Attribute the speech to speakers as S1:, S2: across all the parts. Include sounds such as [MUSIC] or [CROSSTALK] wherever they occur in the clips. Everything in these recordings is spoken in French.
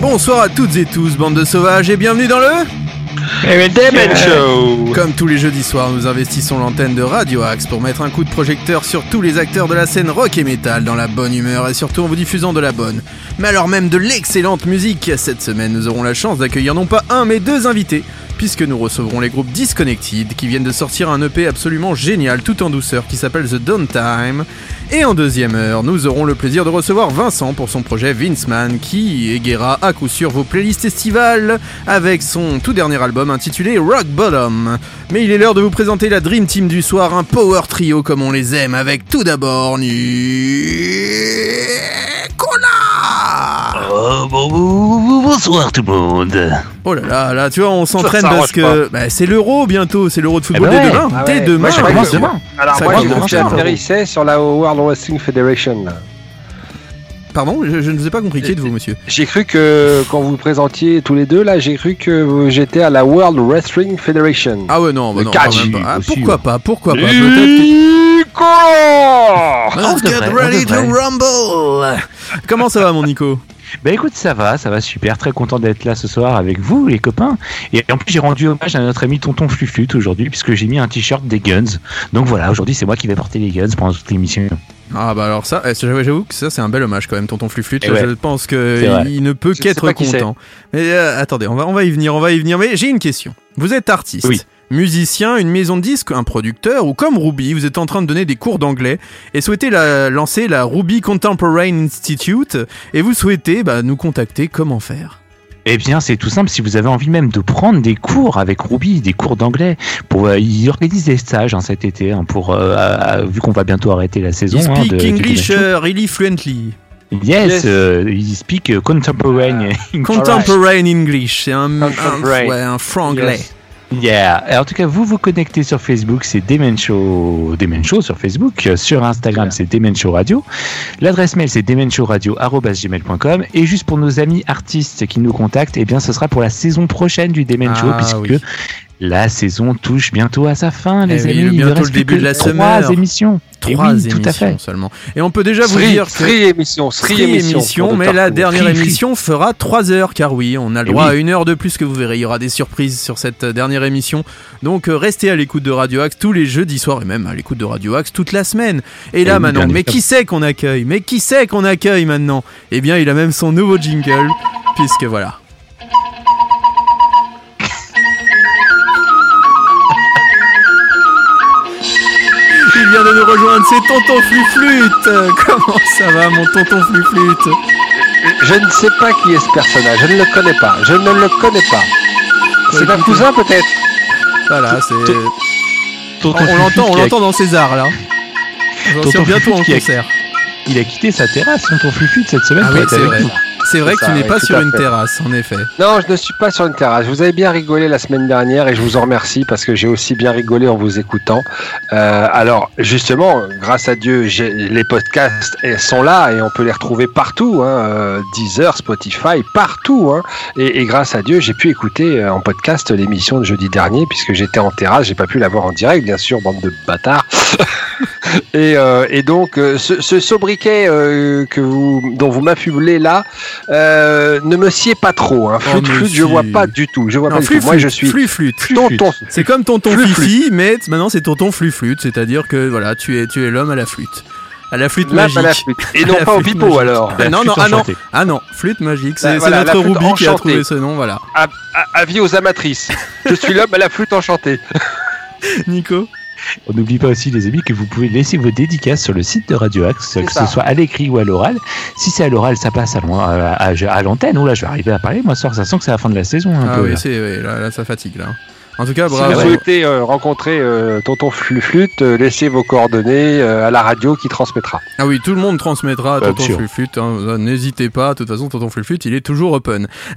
S1: Bonsoir à toutes et tous, bande de sauvages, et bienvenue dans le...
S2: Demen Show
S1: Comme tous les jeudis soirs, nous investissons l'antenne de Radio Axe pour mettre un coup de projecteur sur tous les acteurs de la scène rock et metal dans la bonne humeur et surtout en vous diffusant de la bonne, mais alors même de l'excellente musique. Cette semaine, nous aurons la chance d'accueillir non pas un mais deux invités, puisque nous recevrons les groupes Disconnected qui viennent de sortir un EP absolument génial tout en douceur qui s'appelle The Downtime. Et en deuxième heure, nous aurons le plaisir de recevoir Vincent pour son projet Vinceman qui égayera à coup sûr vos playlists estivales avec son tout dernier album intitulé Rock Bottom. Mais il est l'heure de vous présenter la Dream Team du soir, un power trio comme on les aime avec tout d'abord
S2: Oh, bon, bon, bon, bonsoir tout le monde
S1: Oh là là, là tu vois, on s'entraîne parce que bah, c'est l'euro bientôt, c'est l'euro de football
S2: Eh ben
S1: dès
S2: ouais.
S1: demain.
S3: Ah
S1: dès
S3: ouais.
S1: demain.
S3: Moi, je
S2: commence demain.
S3: Alors
S1: Ça
S3: moi, je atterrissais sur la World Wrestling Federation. là.
S1: Pardon, je, je ne vous ai pas compris. Qui êtes-vous, monsieur?
S3: J'ai cru que quand vous vous présentiez tous les deux là, j'ai cru que j'étais à la World Wrestling Federation.
S1: Ah ouais, non, bah non,
S3: catch,
S1: quand même pas. Ah, pourquoi pas Pourquoi pas.
S3: Nicolas
S1: Let's get ready to
S2: devrait.
S1: rumble Comment ça va, mon Nico?
S2: Bah écoute, ça va, ça va super, très content d'être là ce soir avec vous les copains. Et en plus j'ai rendu hommage à notre ami Tonton Fluflute aujourd'hui puisque j'ai mis un t-shirt des Guns. Donc voilà, aujourd'hui c'est moi qui vais porter les Guns pendant toute l'émission.
S1: Ah bah alors ça, eh, j'avoue que ça c'est un bel hommage quand même, tonton Fluflute.
S2: Eh ouais.
S1: Je pense
S2: C'est vrai.
S1: que il ne peut qu'être content. Mais euh, attendez, on va, on va y venir, on va y venir. Mais j'ai une question. Vous êtes artiste,
S2: Oui.
S1: Musicien, une maison de disques, un producteur, ou comme Ruby, vous êtes en train de donner des cours d'anglais et souhaitez la- lancer la Ruby Contemporary Institute et vous souhaitez bah, nous contacter. Comment faire?
S2: Eh bien, c'est tout simple. Si vous avez envie même de prendre des cours avec Ruby, des cours d'anglais, pour euh, il organise des stages hein, cet été, hein, pour euh, euh, vu qu'on va bientôt arrêter la saison.
S1: You
S2: hein,
S1: speak
S2: de- du
S1: English
S2: Demen Show.
S1: uh, really fluently.
S2: Yes,
S3: Yes.
S2: euh, il speak euh, contemporary.
S1: Contemporary English, c'est un, un,
S3: Contemporary.
S1: ouais, un franglais.
S3: Yes.
S2: Yeah. Et en tout cas, vous vous connectez sur Facebook, c'est Demen Show, Demen Show sur Facebook. Sur Instagram, c'est Demen Show Radio. L'adresse mail, c'est demenshowradio@gmail.com. Et juste pour nos amis artistes qui nous contactent, eh bien, ce sera pour la saison prochaine du Demen Show,
S1: Ah,
S2: puisque
S1: oui.
S2: La saison touche bientôt à sa fin, les
S1: Eh oui,
S2: amis. Il ne
S1: bientôt
S2: reste
S1: le début de la
S2: trois
S1: summer.
S2: émissions. Eh
S1: Trois
S2: oui, tout à fait.
S1: émissions seulement. Et on peut déjà vous
S3: Three,
S1: dire que
S3: three émissions, three émissions.
S1: émissions, mais la dernière
S2: Three,
S1: émission fera 3 heures, car oui, on a le
S2: Eh
S1: droit
S2: oui.
S1: à une heure de plus que vous verrez. Il y aura des surprises sur cette dernière émission. Donc euh, restez à l'écoute de Radio Axe tous les jeudis soirs et même à l'écoute de Radio Axe toute la semaine. Et là
S2: Eh oui,
S1: maintenant,
S2: bien
S1: mais qui c'est qu'on accueille? Mais qui c'est qu'on accueille maintenant? Eh bien, il a même son nouveau jingle, puisque voilà. Il vient de nous rejoindre, c'est Tonton Fluflute Euh, Comment ça va, mon Tonton Fluflute
S3: Je ne sais pas qui est ce personnage, je ne le connais pas, je ne le connais pas. C'est un cousin peut-être
S1: Voilà, c'est...
S2: Tonton
S1: On, l'entend, on
S2: qui
S1: l'entend dans César là.
S2: Tonton
S1: bientôt en
S2: qui
S1: concert.
S2: Il a quitté sa terrasse, Tonton Fluflute, cette semaine.
S1: Ah oui, c'est vrai. C'est vrai que tu n'es pas sur une terrasse, en effet.
S3: Non, je ne suis pas sur une terrasse. Vous avez bien rigolé la semaine dernière et je vous en remercie parce que j'ai aussi bien rigolé en vous écoutant. Euh, alors, justement, grâce à Dieu, les podcasts sont là et on peut les retrouver partout. Hein, euh, Deezer, Spotify, partout. Hein, et, et grâce à Dieu, j'ai pu écouter euh, en podcast l'émission de jeudi dernier puisque j'étais en terrasse. J'ai pas pu la voir en direct, bien sûr, bande de bâtards. [LAUGHS] et, euh, et donc, ce, ce sobriquet euh, que vous, dont vous m'affublez là, euh, ne me sied pas trop. Hein. Flûte,
S1: mais
S3: flûte, je vois pas du tout. Je vois
S1: Non,
S3: pas du tout. Moi, je suis
S1: flûte.
S3: tonton.
S1: C'est comme tonton
S3: Flûte,
S1: Fifi, mais maintenant c'est tonton flûte, c'est-à-dire que voilà, tu es, tu es l'homme à la flûte. À la flûte
S3: Là,
S1: magique.
S3: pas la flûte. Et
S1: À
S3: non pas au
S1: flûte
S3: pipeau
S1: magique.
S3: alors.
S1: Ah, non,
S2: flûte
S1: non, ah non, ah non, flûte magique, c'est
S3: Bah, voilà,
S1: notre
S3: flûte
S1: Ruby qui a trouvé ce nom, voilà.
S3: Avis aux amatrices. Je suis l'homme à la flûte enchantée. [LAUGHS]
S1: Nico
S2: On n'oublie pas aussi, les amis, que vous pouvez laisser vos dédicaces sur le site de Radio Axe, que
S3: ça.
S2: ce soit à l'écrit ou à l'oral. Si c'est à l'oral, ça passe à, à, à- à l'antenne. Oh là, je vais arriver à parler. Moi, ce soir, ça sent que c'est la fin de la saison. Un
S1: Ah
S2: peu,
S1: oui,
S2: là.
S1: là, là, ça fatigue là. En tout cas,
S3: Si
S1: bravo.
S3: vous souhaitez euh, rencontrer euh, tonton Flu- flûte, euh, laissez vos coordonnées euh, à la radio qui transmettra.
S1: Ah oui, tout le monde transmettra à Tonton. Fluflute. hein. N'hésitez pas, de toute façon, Tonton Fluflute, il est toujours open. [LAUGHS]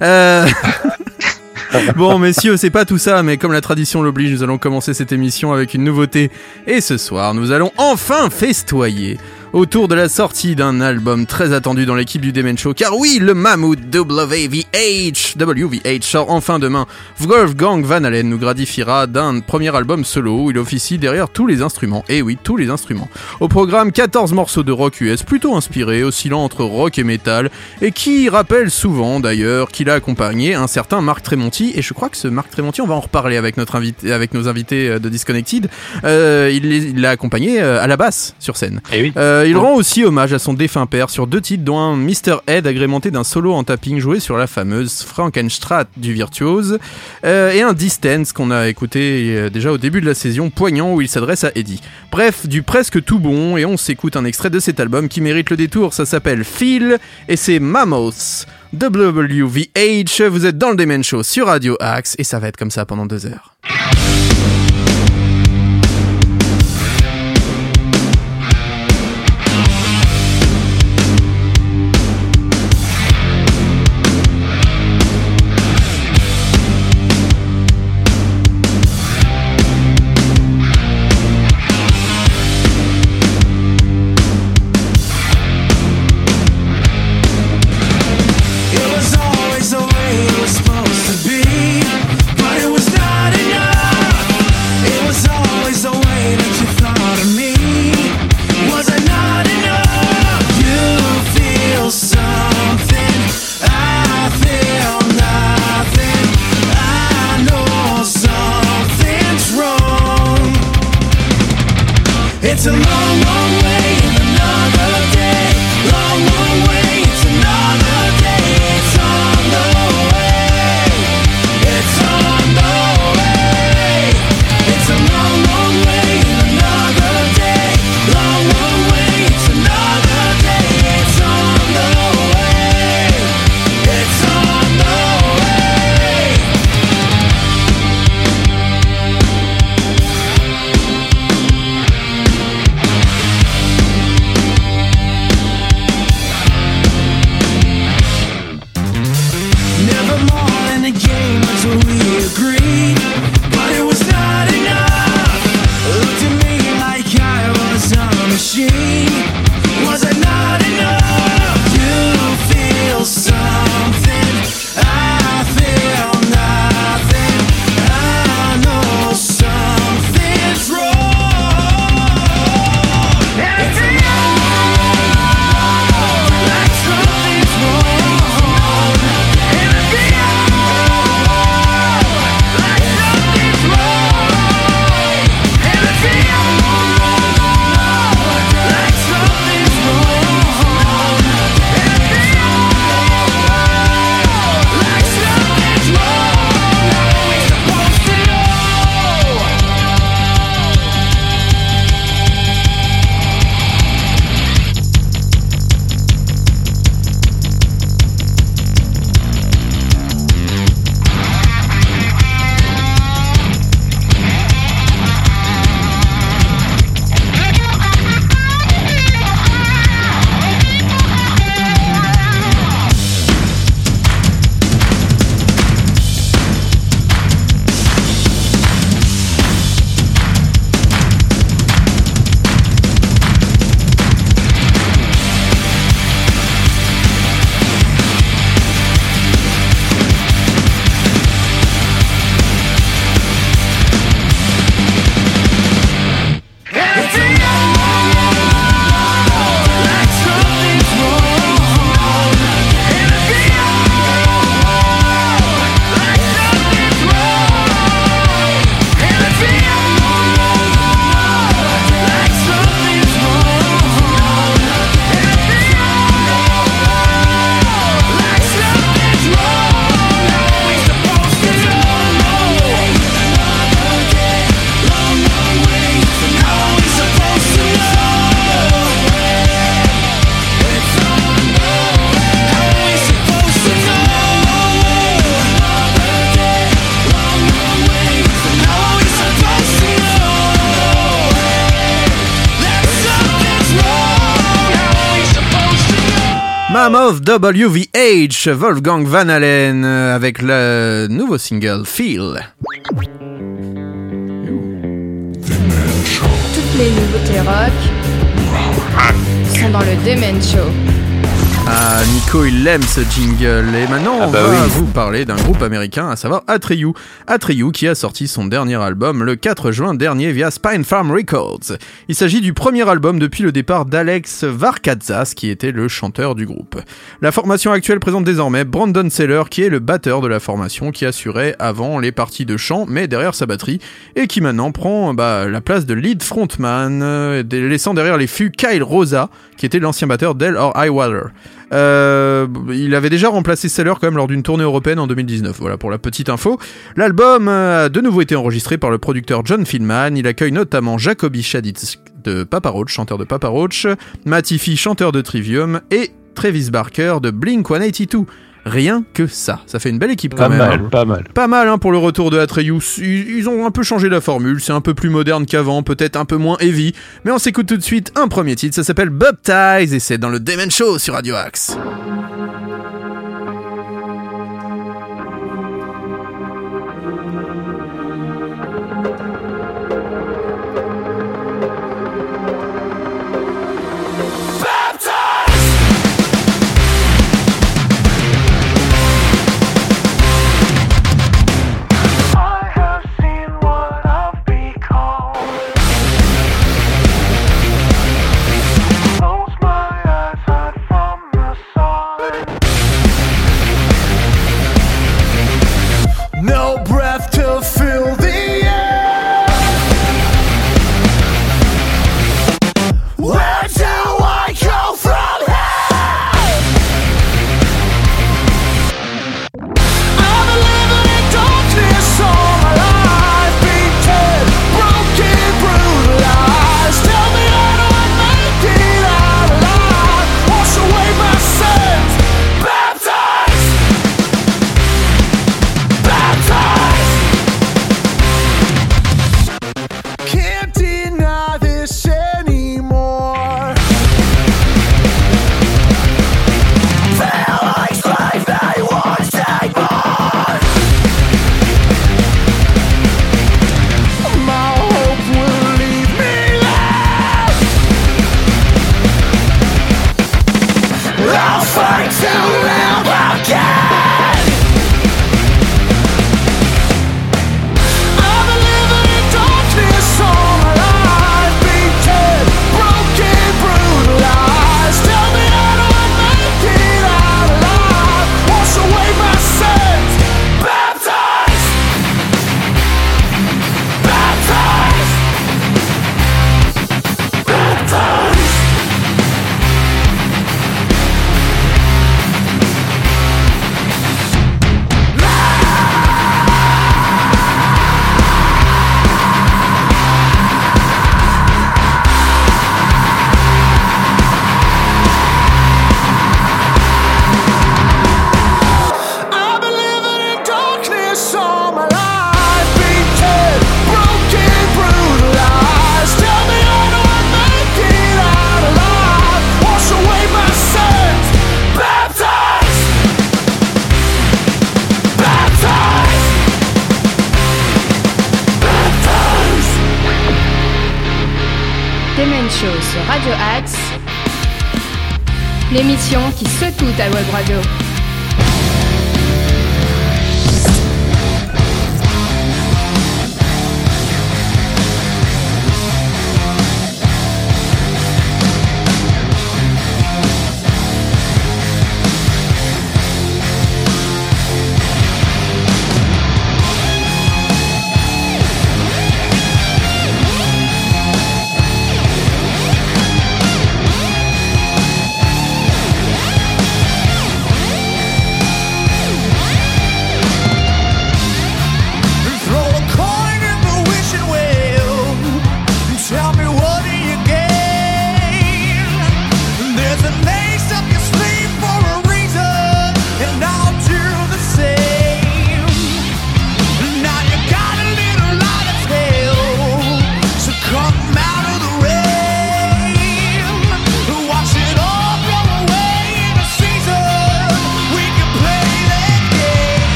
S1: [LAUGHS] Bon, messieurs, c'est pas tout ça, mais comme la tradition l'oblige, nous allons commencer cette émission avec une nouveauté. Et ce soir, nous allons enfin festoyer autour de la sortie d'un album très attendu dans l'équipe du Demen Show. Car oui, le mammouth WVH, WVH sort enfin demain. Wolfgang Van Halen nous gratifiera d'un premier album solo où il officie derrière tous les instruments. Et oui, tous les instruments. Au programme, 14 morceaux de rock US plutôt inspirés, oscillant entre rock et metal, et qui rappellent souvent d'ailleurs qu'il a accompagné un certain Marc Tremonti. Et je crois que ce Marc Tremonti, on va en reparler avec, notre invité, avec nos invités euh, de Disconnected. Euh, il l'a accompagné euh, à la basse sur scène.
S2: Et oui.
S1: Euh, il rend aussi hommage à son défunt père sur deux titres, dont un Mr. Head agrémenté d'un solo en tapping joué sur la fameuse Frankenstrat du virtuose, euh, et un Distance qu'on a écouté euh, déjà au début de la saison, poignant où il s'adresse à Eddie. Bref, du presque tout bon, et on s'écoute un extrait de cet album qui mérite le détour, ça s'appelle Feel, et c'est Mammoths. WVH, vous êtes dans le Demen Show sur Radio Axe, et ça va être comme ça pendant deux heures.
S4: into of
S1: WVH, Wolfgang Van Halen, euh, avec le nouveau single Feel.
S4: Toutes les nouveautés rock sont dans le Demen Show.
S1: Ah, Nico, il aime ce jingle. Et maintenant,
S2: Ah
S1: on
S2: bah
S1: va
S2: oui.
S1: vous parler d'un groupe américain, à savoir Atreyu. Atreyu qui a sorti son dernier album le 4 juin dernier via Spine Farm Records. Il s'agit du premier album depuis le départ d'Alex Varkatzas, qui était le chanteur du groupe. La formation actuelle présente désormais Brandon Seller, qui est le batteur de la formation, qui assurait avant les parties de chant, mais derrière sa batterie, et qui maintenant prend bah, la place de lead frontman, euh, laissant derrière les fûts Kyle Rosa, qui était l'ancien batteur d'Hell or High. Euh, il avait déjà remplacé Seller quand lors d'une tournée européenne en 2019. Voilà pour la petite info. L'album euh, a de nouveau été enregistré par le producteur John Fillman. Il accueille notamment Jacoby Shaditz de Papa Roach, chanteur de Papa Roach, Matifi, chanteur de Trivium, et Travis Barker de Blink 182. Rien que ça. Ça fait une belle équipe quand
S2: Pas
S1: même.
S2: mal,
S1: hein.
S2: pas mal.
S1: Pas mal hein, pour le retour de Atreyu. Ils, ils ont un peu changé la formule, c'est un peu plus moderne qu'avant, peut-être un peu moins heavy. Mais on s'écoute tout de suite un premier titre, ça s'appelle Baptize et c'est dans le Demon Show sur Radio Axe.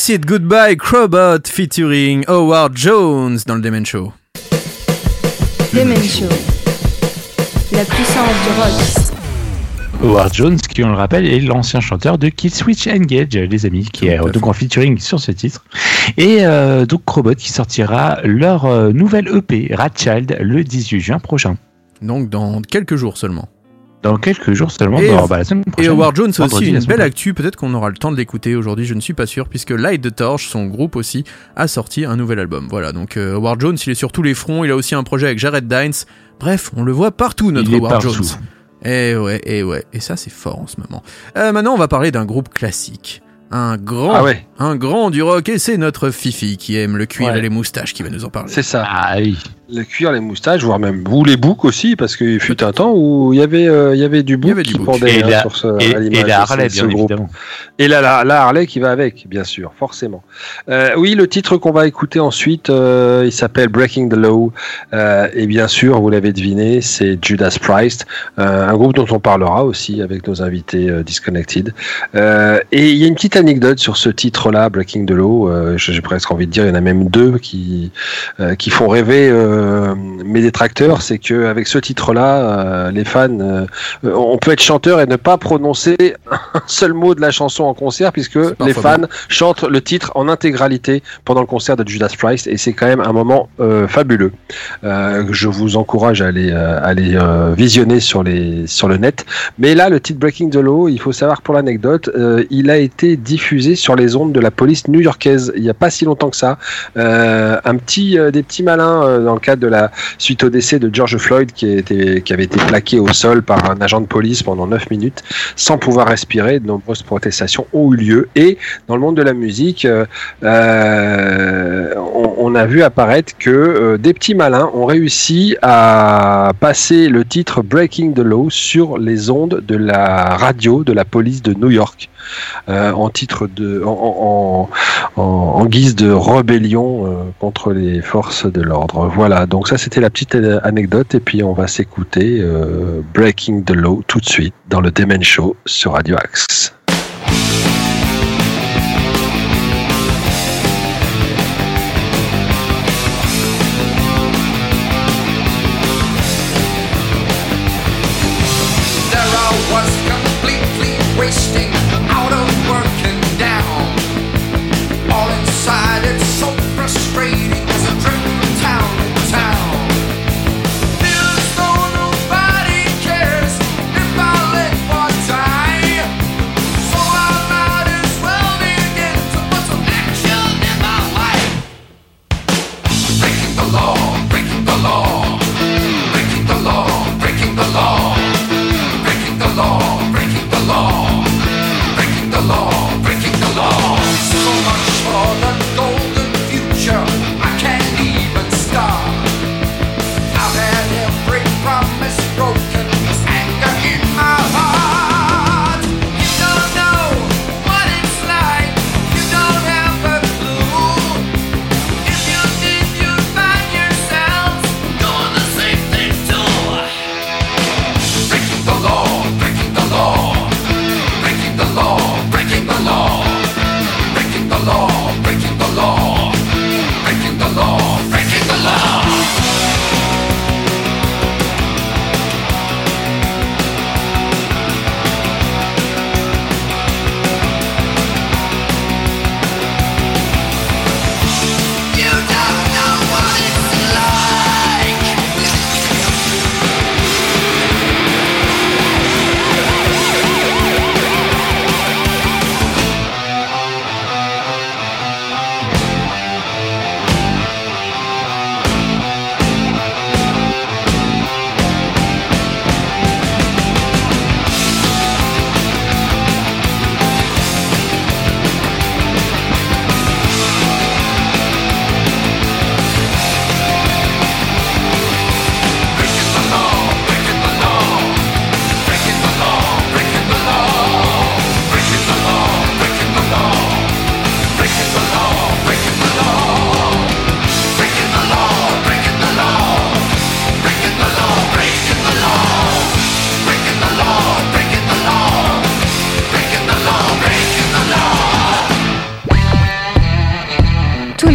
S1: Kiss It Goodbye Crobot featuring Howard Jones dans le Demen Show.
S4: Demen Show. La puissance du rock.
S2: Howard Jones, qui on le rappelle, est l'ancien chanteur de Kill Switch Engage, les amis, qui est euh, donc en featuring sur ce titre. Et euh, donc Crobot qui sortira leur euh, nouvelle EP, Rat Child, le 18 juin prochain.
S1: Donc dans quelques jours seulement.
S2: Dans quelques jours seulement,
S1: Et-
S2: dans- bah, la semaine
S1: Et
S2: prochaine.
S1: Howard Jones a aussi une belle actu, peut-être qu'on aura le temps de l'écouter aujourd'hui, je ne suis pas sûr, puisque Light the Torch, son groupe aussi, a sorti un nouvel album. Voilà, donc euh, Howard Jones, il est sur tous les fronts, il a aussi un projet avec Jared Dines. Bref, on le voit partout, notre
S2: Il est
S1: Howard
S2: partout.
S1: Jones. Eh ouais, eh ouais, et ça c'est fort en ce moment. Euh, maintenant, on va parler d'un groupe classique. Un grand,
S3: Ah ouais,
S1: un grand du rock, et c'est notre Fifi qui aime le cuir
S3: Ouais.
S1: et les moustaches qui va nous en parler.
S3: c'est ça.
S2: Ah oui.
S3: Le cuir, les moustaches, voire même ou les boucs aussi, parce qu'il fut un temps où il y avait, euh, il y avait du bouc
S1: avait du
S3: qui
S1: bouc.
S3: pendait
S2: Et
S3: hein,
S2: la-
S3: sur ce,
S2: Et,
S3: à
S2: et la Harley,
S3: ce-
S2: bien
S3: groupe.
S2: évidemment.
S3: Et la, la, la Harley qui va avec, bien sûr, forcément. Euh, oui, le titre qu'on va écouter ensuite, euh, il s'appelle Breaking the Law. Euh, et bien sûr, vous l'avez deviné, c'est Judas Priest, euh, un groupe dont on parlera aussi avec nos invités euh, Disconnected. Euh, et il y a une petite anecdote sur ce titre-là, Breaking the Law. Euh, J'ai presque envie de dire, il y en a même deux qui, euh, qui font rêver euh, mes détracteurs. C'est que avec ce titre-là, euh, les fans, euh, on peut être chanteur et ne pas prononcer un seul mot de la chanson en concert puisque les fans chantent le titre en intégralité pendant le concert de Judas Priest et c'est quand même un moment fabuleux. Je vous encourage à aller, euh, aller visionner sur, les, sur le net. Mais là, le titre Breaking the Law, il faut savoir pour l'anecdote, il a été diffusé sur les ondes de la police new-yorkaise il n'y a pas si longtemps que ça. Un petit, des petits malins dans le de la suite au décès de George Floyd qui, était, qui avait été plaqué au sol par un agent de police pendant 9 minutes sans pouvoir respirer. De nombreuses protestations ont eu lieu et dans le monde de la musique, euh, euh, on, on a vu apparaître que euh, des petits malins ont réussi à passer le titre Breaking the Law sur les ondes de la radio de la police de New York. Euh, en titre de en, guise de rébellion euh, contre les forces de l'ordre. Voilà, donc ça c'était la petite euh, anecdote et puis on va s'écouter Breaking the Law tout de suite dans le Demen Show sur Radio Axe.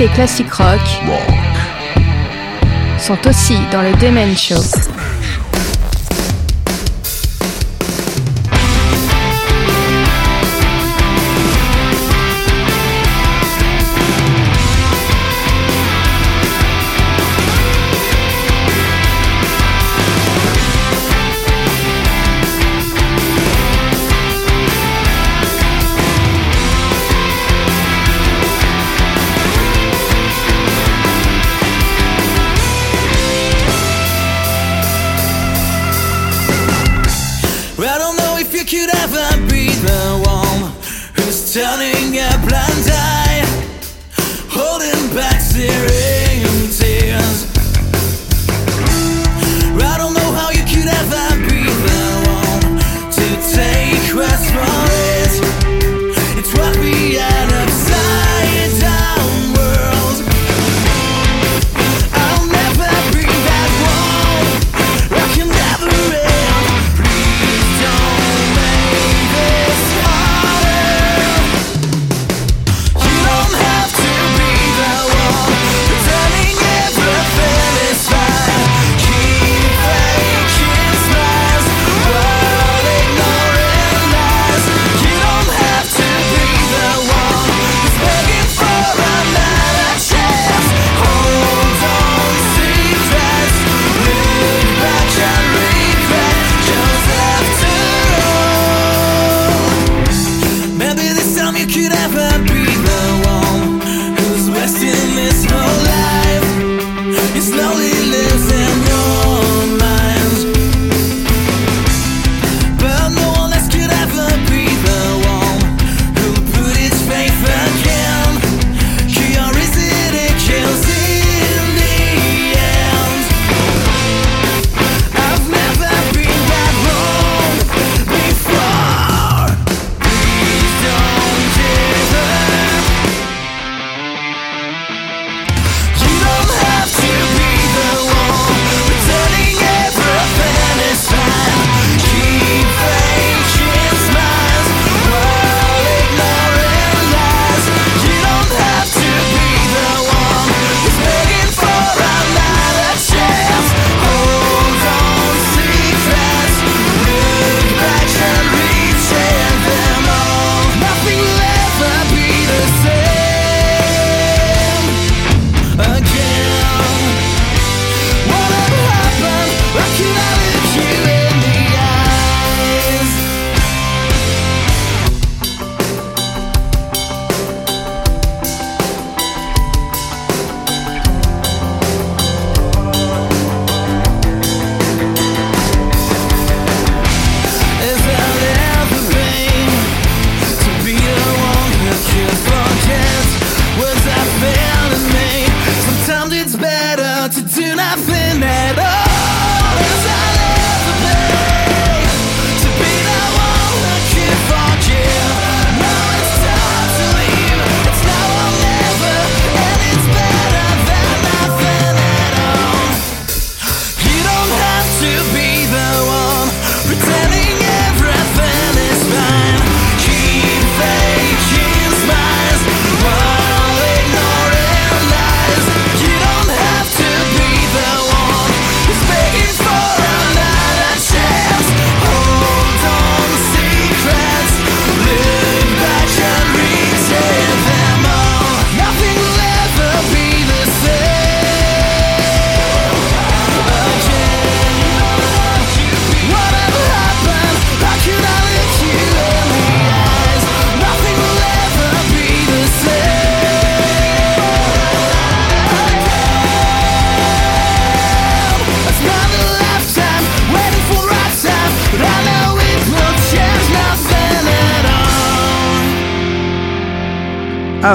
S4: les classiques rock, sont aussi dans le Demen Show.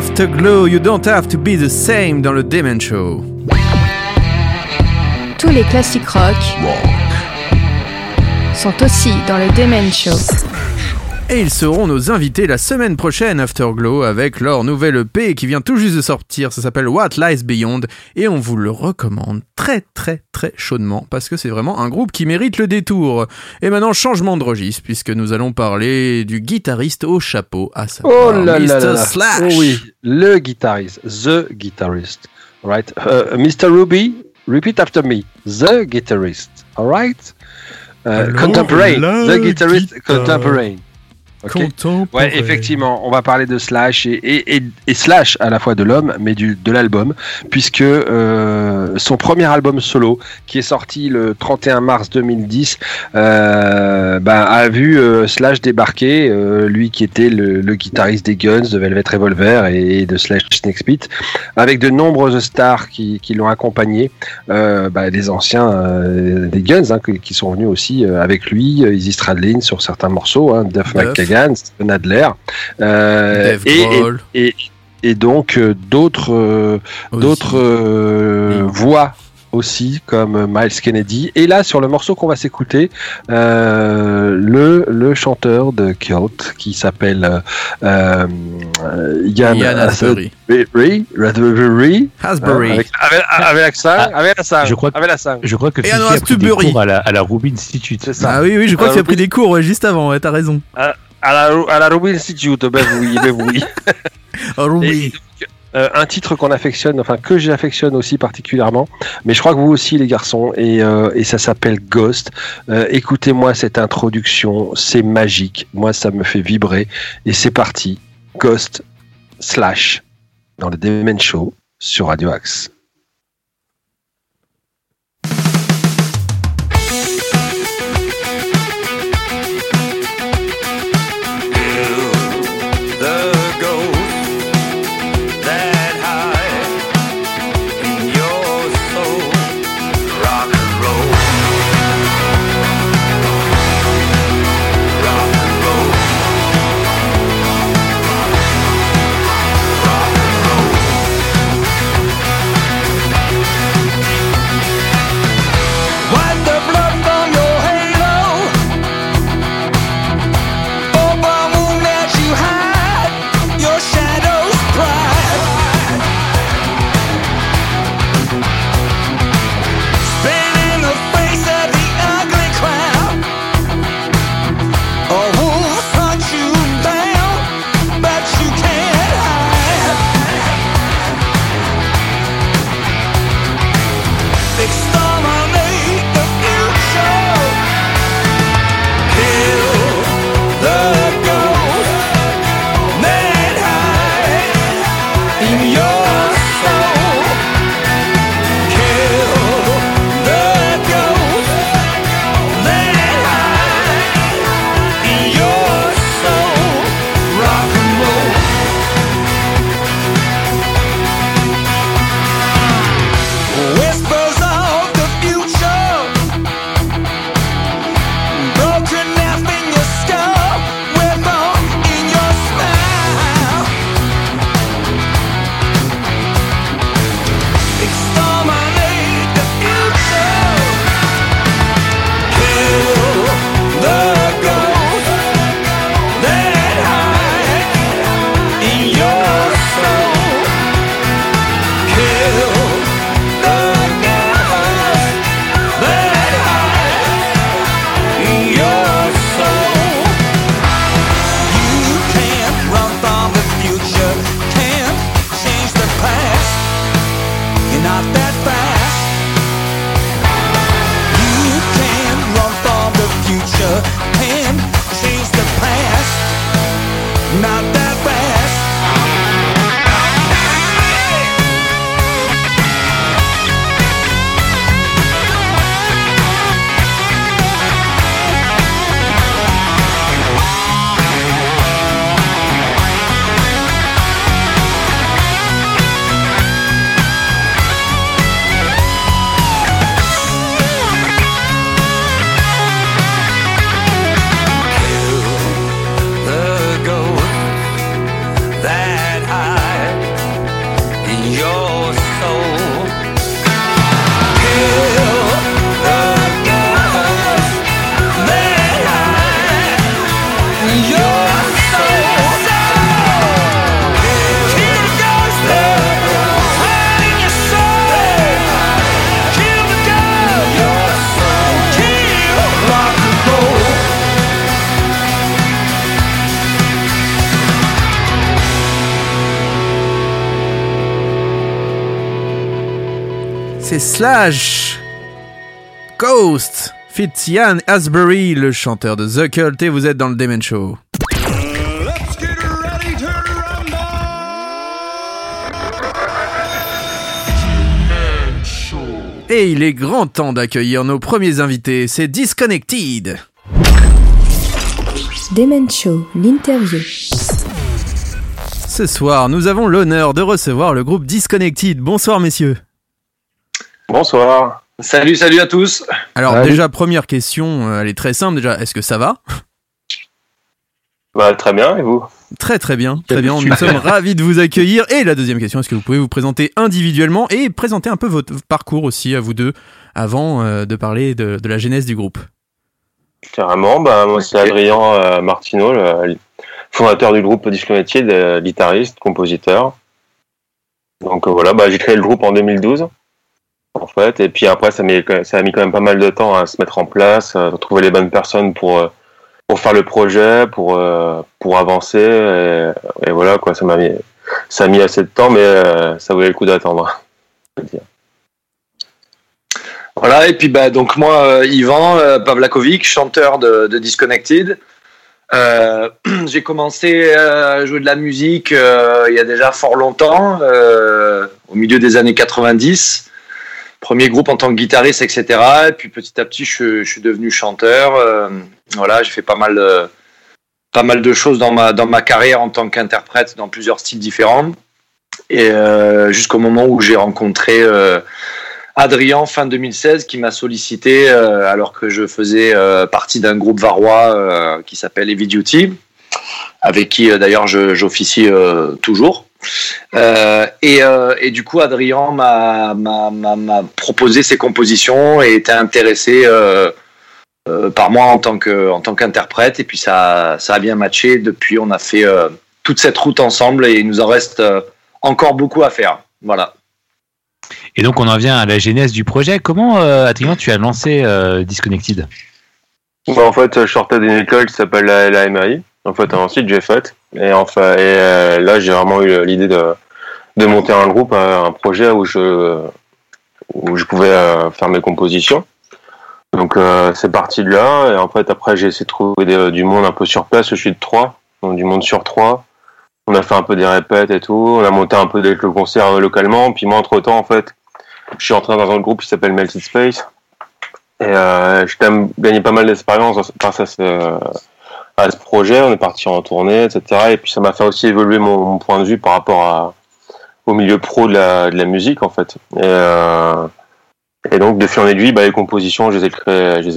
S1: Afterglow, You Don't Have to Be the Same dans le Demon Show.
S4: Tous les classiques rock, rock. sont aussi dans le Demon Show.
S1: Et ils seront nos invités la semaine prochaine, Afterglow, avec leur nouvelle EP qui vient tout juste de sortir. Ça s'appelle What Lies Beyond. Et on vous le recommande très très très chaudement parce que c'est vraiment un groupe qui mérite le détour. Et maintenant, changement de registre puisque nous allons parler du guitariste au chapeau, à savoir
S3: Oh là là
S1: Mr.
S3: là là.
S1: Slash.
S3: Oh oui, le guitariste, the guitarist. Right, Uh, Mr. Ruby, repeat after me. The guitarist. All right. Uh, contemporary. The guitarist
S5: guitare.
S3: contemporary. Ok.
S5: Contemporain.
S3: Ouais, effectivement, on va parler de Slash et, et, et, et Slash à la fois de l'homme, mais du, de l'album, puisque euh, son premier album solo, qui est sorti le 31 mars 2010, euh, bah, a vu euh, Slash débarquer, lui qui était le, le guitariste des Guns, de Velvet Revolver et de Slash Snake Spit, avec de nombreuses stars qui, qui l'ont accompagné, bah, des anciens des Guns hein, qui, qui sont venus aussi avec lui, Izzy Stradlin sur certains morceaux, hein, Duff
S1: Duff.
S3: Steven Adler, euh,
S1: Dave
S3: et, et,
S1: Grohl
S3: et, et donc euh, d'autres euh, d'autres euh, voix aussi comme Miles Kennedy et là sur le morceau qu'on va s'écouter euh, le le chanteur de Cult qui s'appelle euh, Ian,
S1: Ian Asbury.
S3: Asbury Asbury,
S1: Hasbury.
S3: avec, avec, avec l'accent
S2: Ah,
S3: avec l'accent
S2: je crois que-
S3: avec l'accent
S2: Je crois que
S1: Et
S2: Fifi
S1: un
S2: a pris des
S1: Astbury.
S2: cours à la, à la Ruby Institute.
S3: c'est ça
S1: Ah oui, oui, je crois
S3: Ah,
S1: que tu as pris des cours ouais, juste avant, ouais, t'as raison.
S3: À la à la Ruby Institute ben oui ben oui [LAUGHS]
S1: Oh,
S3: donc, euh, un titre qu'on affectionne, enfin que j'affectionne aussi particulièrement, mais je crois que vous aussi les garçons, et, euh, et ça s'appelle Ghost. Euh, Écoutez-moi cette introduction, c'est magique, moi ça me fait vibrer, et c'est parti, Ghost slash dans le Demen Show sur Radio Axe.
S1: Slash Ghost Fit Ian Asbury, le chanteur de The Cult, et vous êtes dans le Demen Show. Et il est grand temps d'accueillir nos premiers invités, c'est Disconnected.
S6: Demen Show, l'interview.
S1: Ce soir, nous avons l'honneur de recevoir le groupe Disconnected. Bonsoir messieurs.
S7: Bonsoir. Salut, salut à tous.
S1: Alors
S3: Salut.
S1: déjà, première question, euh, elle est très simple déjà, est-ce que ça va?
S7: Bah, très bien, et vous?
S1: Très très bien, très bien, nous sommes [LAUGHS] ravis de vous accueillir. Et la deuxième question, est-ce que vous pouvez vous présenter individuellement et présenter un peu votre parcours aussi à vous deux avant euh, de parler de, de la genèse du groupe?
S7: Carrément, bah, moi c'est Adrien euh, Martineau, le fondateur du groupe euh, guitariste, compositeur. Donc euh, voilà, bah, j'ai créé le groupe en 2012, en fait, et puis après ça, a mis quand même pas mal de temps à se mettre en place, à trouver les bonnes personnes pour, euh, faire le projet, pour, euh, avancer, et, voilà, quoi, ça m'a mis, ça a mis assez de temps, mais euh, ça valait le coup d'attendre. [LAUGHS]
S8: Voilà, et puis bah, donc moi, euh, Pavlakovic, chanteur de, Disconnected. [CLEARS THROAT] J'ai commencé à jouer de la musique il y a déjà fort longtemps, au milieu des années 90. Premier groupe en tant que guitariste, etc. Et puis petit à petit, je, je suis devenu chanteur. Euh, voilà, j'ai fait pas mal, de, pas mal de choses dans ma, dans ma carrière en tant qu'interprète dans plusieurs styles différents. Et euh, jusqu'au moment où j'ai rencontré euh, Adrien fin 2016 qui m'a sollicité euh, alors que je faisais euh, partie d'un groupe varois euh, qui s'appelle Heavy Duty, avec qui d'ailleurs j'officie toujours. Euh, et, euh, et du coup, Adrien m'a- m'a m'a- m'a proposé ses compositions et était intéressé euh, euh, par moi en tant que en tant qu'interprète. Et puis ça, ça a bien matché. Depuis, on a fait euh, toute cette route ensemble et il nous en reste euh, encore beaucoup à faire. Voilà.
S2: Et donc on en vient à la genèse du projet. Comment, euh, Adrien, tu as lancé euh, Disconnected?
S7: Bah, en fait, je sortais d'une école qui s'appelle la, la MAI. En fait, ensuite, j'ai fait. Et enfin, et euh, là, j'ai vraiment eu l'idée de, de monter un groupe, un, projet où je, où je pouvais euh, faire mes compositions. Donc, euh, c'est parti de là. Et en fait, après, j'ai essayé de trouver du monde un peu sur place. Je suis de Troyes, donc du monde sur Troyes. On a fait un peu des répètes et tout. On a monté un peu des le concert localement. Puis moi, entre-temps, en fait, je suis entré dans un groupe qui s'appelle Melted Space. Et euh, même gagné pas mal d'expérience grâce à ce, à ce projet. On est parti en tournée, etc. Et puis ça m'a fait aussi évoluer mon, point de vue par rapport à, au milieu pro de la, musique, en fait. Et, euh, donc, de fil en aiguille, bah, les compositions, je les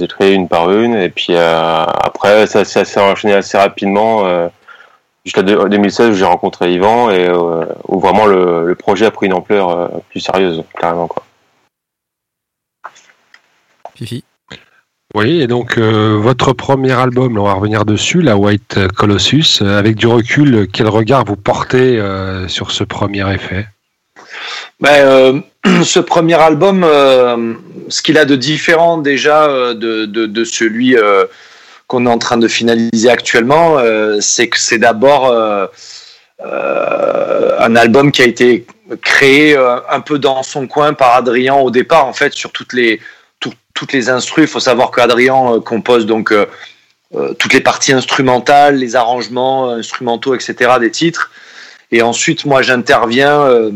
S7: ai créées, une par une. Et puis euh, après, ça, s'est enchaîné assez rapidement. Euh, Jusqu'à deux- 2016, où j'ai rencontré Yvan et où vraiment le, projet a pris une ampleur plus sérieuse, carrément. Quoi.
S1: Fifi
S3: Oui, et donc euh, votre premier album, on va revenir dessus, la White Colossus. euh, avec du recul, quel regard vous portez euh, sur ce premier effet?
S8: Ben, [CLEARS THROAT] ce premier album, ce qu'il a de différent déjà de, celui qu'on est en train de finaliser actuellement, c'est que c'est d'abord un album qui a été créé un peu dans son coin par Adrien au départ, en fait, sur toutes les toutes les instrus. Il faut savoir qu'Adrien euh, compose donc euh, euh, toutes les parties instrumentales, les arrangements instrumentaux, etc. des titres. Et ensuite, moi, j'interviens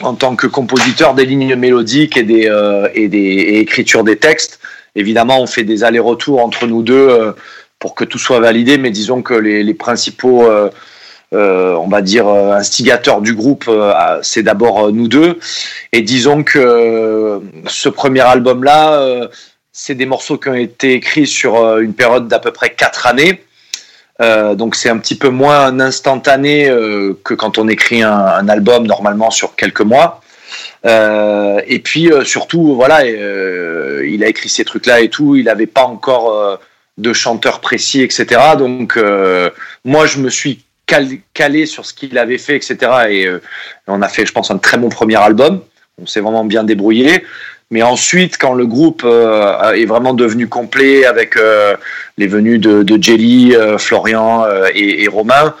S8: en tant que compositeur des lignes mélodiques et des, euh, et des et écriture des textes. Évidemment, on fait des allers-retours entre nous deux pour que tout soit validé, mais disons que les, principaux, on va dire, euh, instigateurs du groupe, euh, c'est d'abord euh, nous deux. Et disons que euh, ce premier album-là, euh, c'est des morceaux qui ont été écrits sur euh, une période d'à peu près quatre années. Euh, donc c'est un petit peu moins instantané euh, que quand on écrit un, album normalement sur quelques mois. Euh, et puis euh, surtout, voilà, euh, il a écrit ces trucs-là et tout. Il n'avait pas encore euh, de chanteur précis, etc. Donc euh, moi, je me suis calé sur ce qu'il avait fait, etc. Et euh, on a fait, je pense, un très bon premier album. On s'est vraiment bien débrouillé. Mais ensuite, quand le groupe euh, est vraiment devenu complet avec euh, les venues de, Jelly, Florian et, et Romain,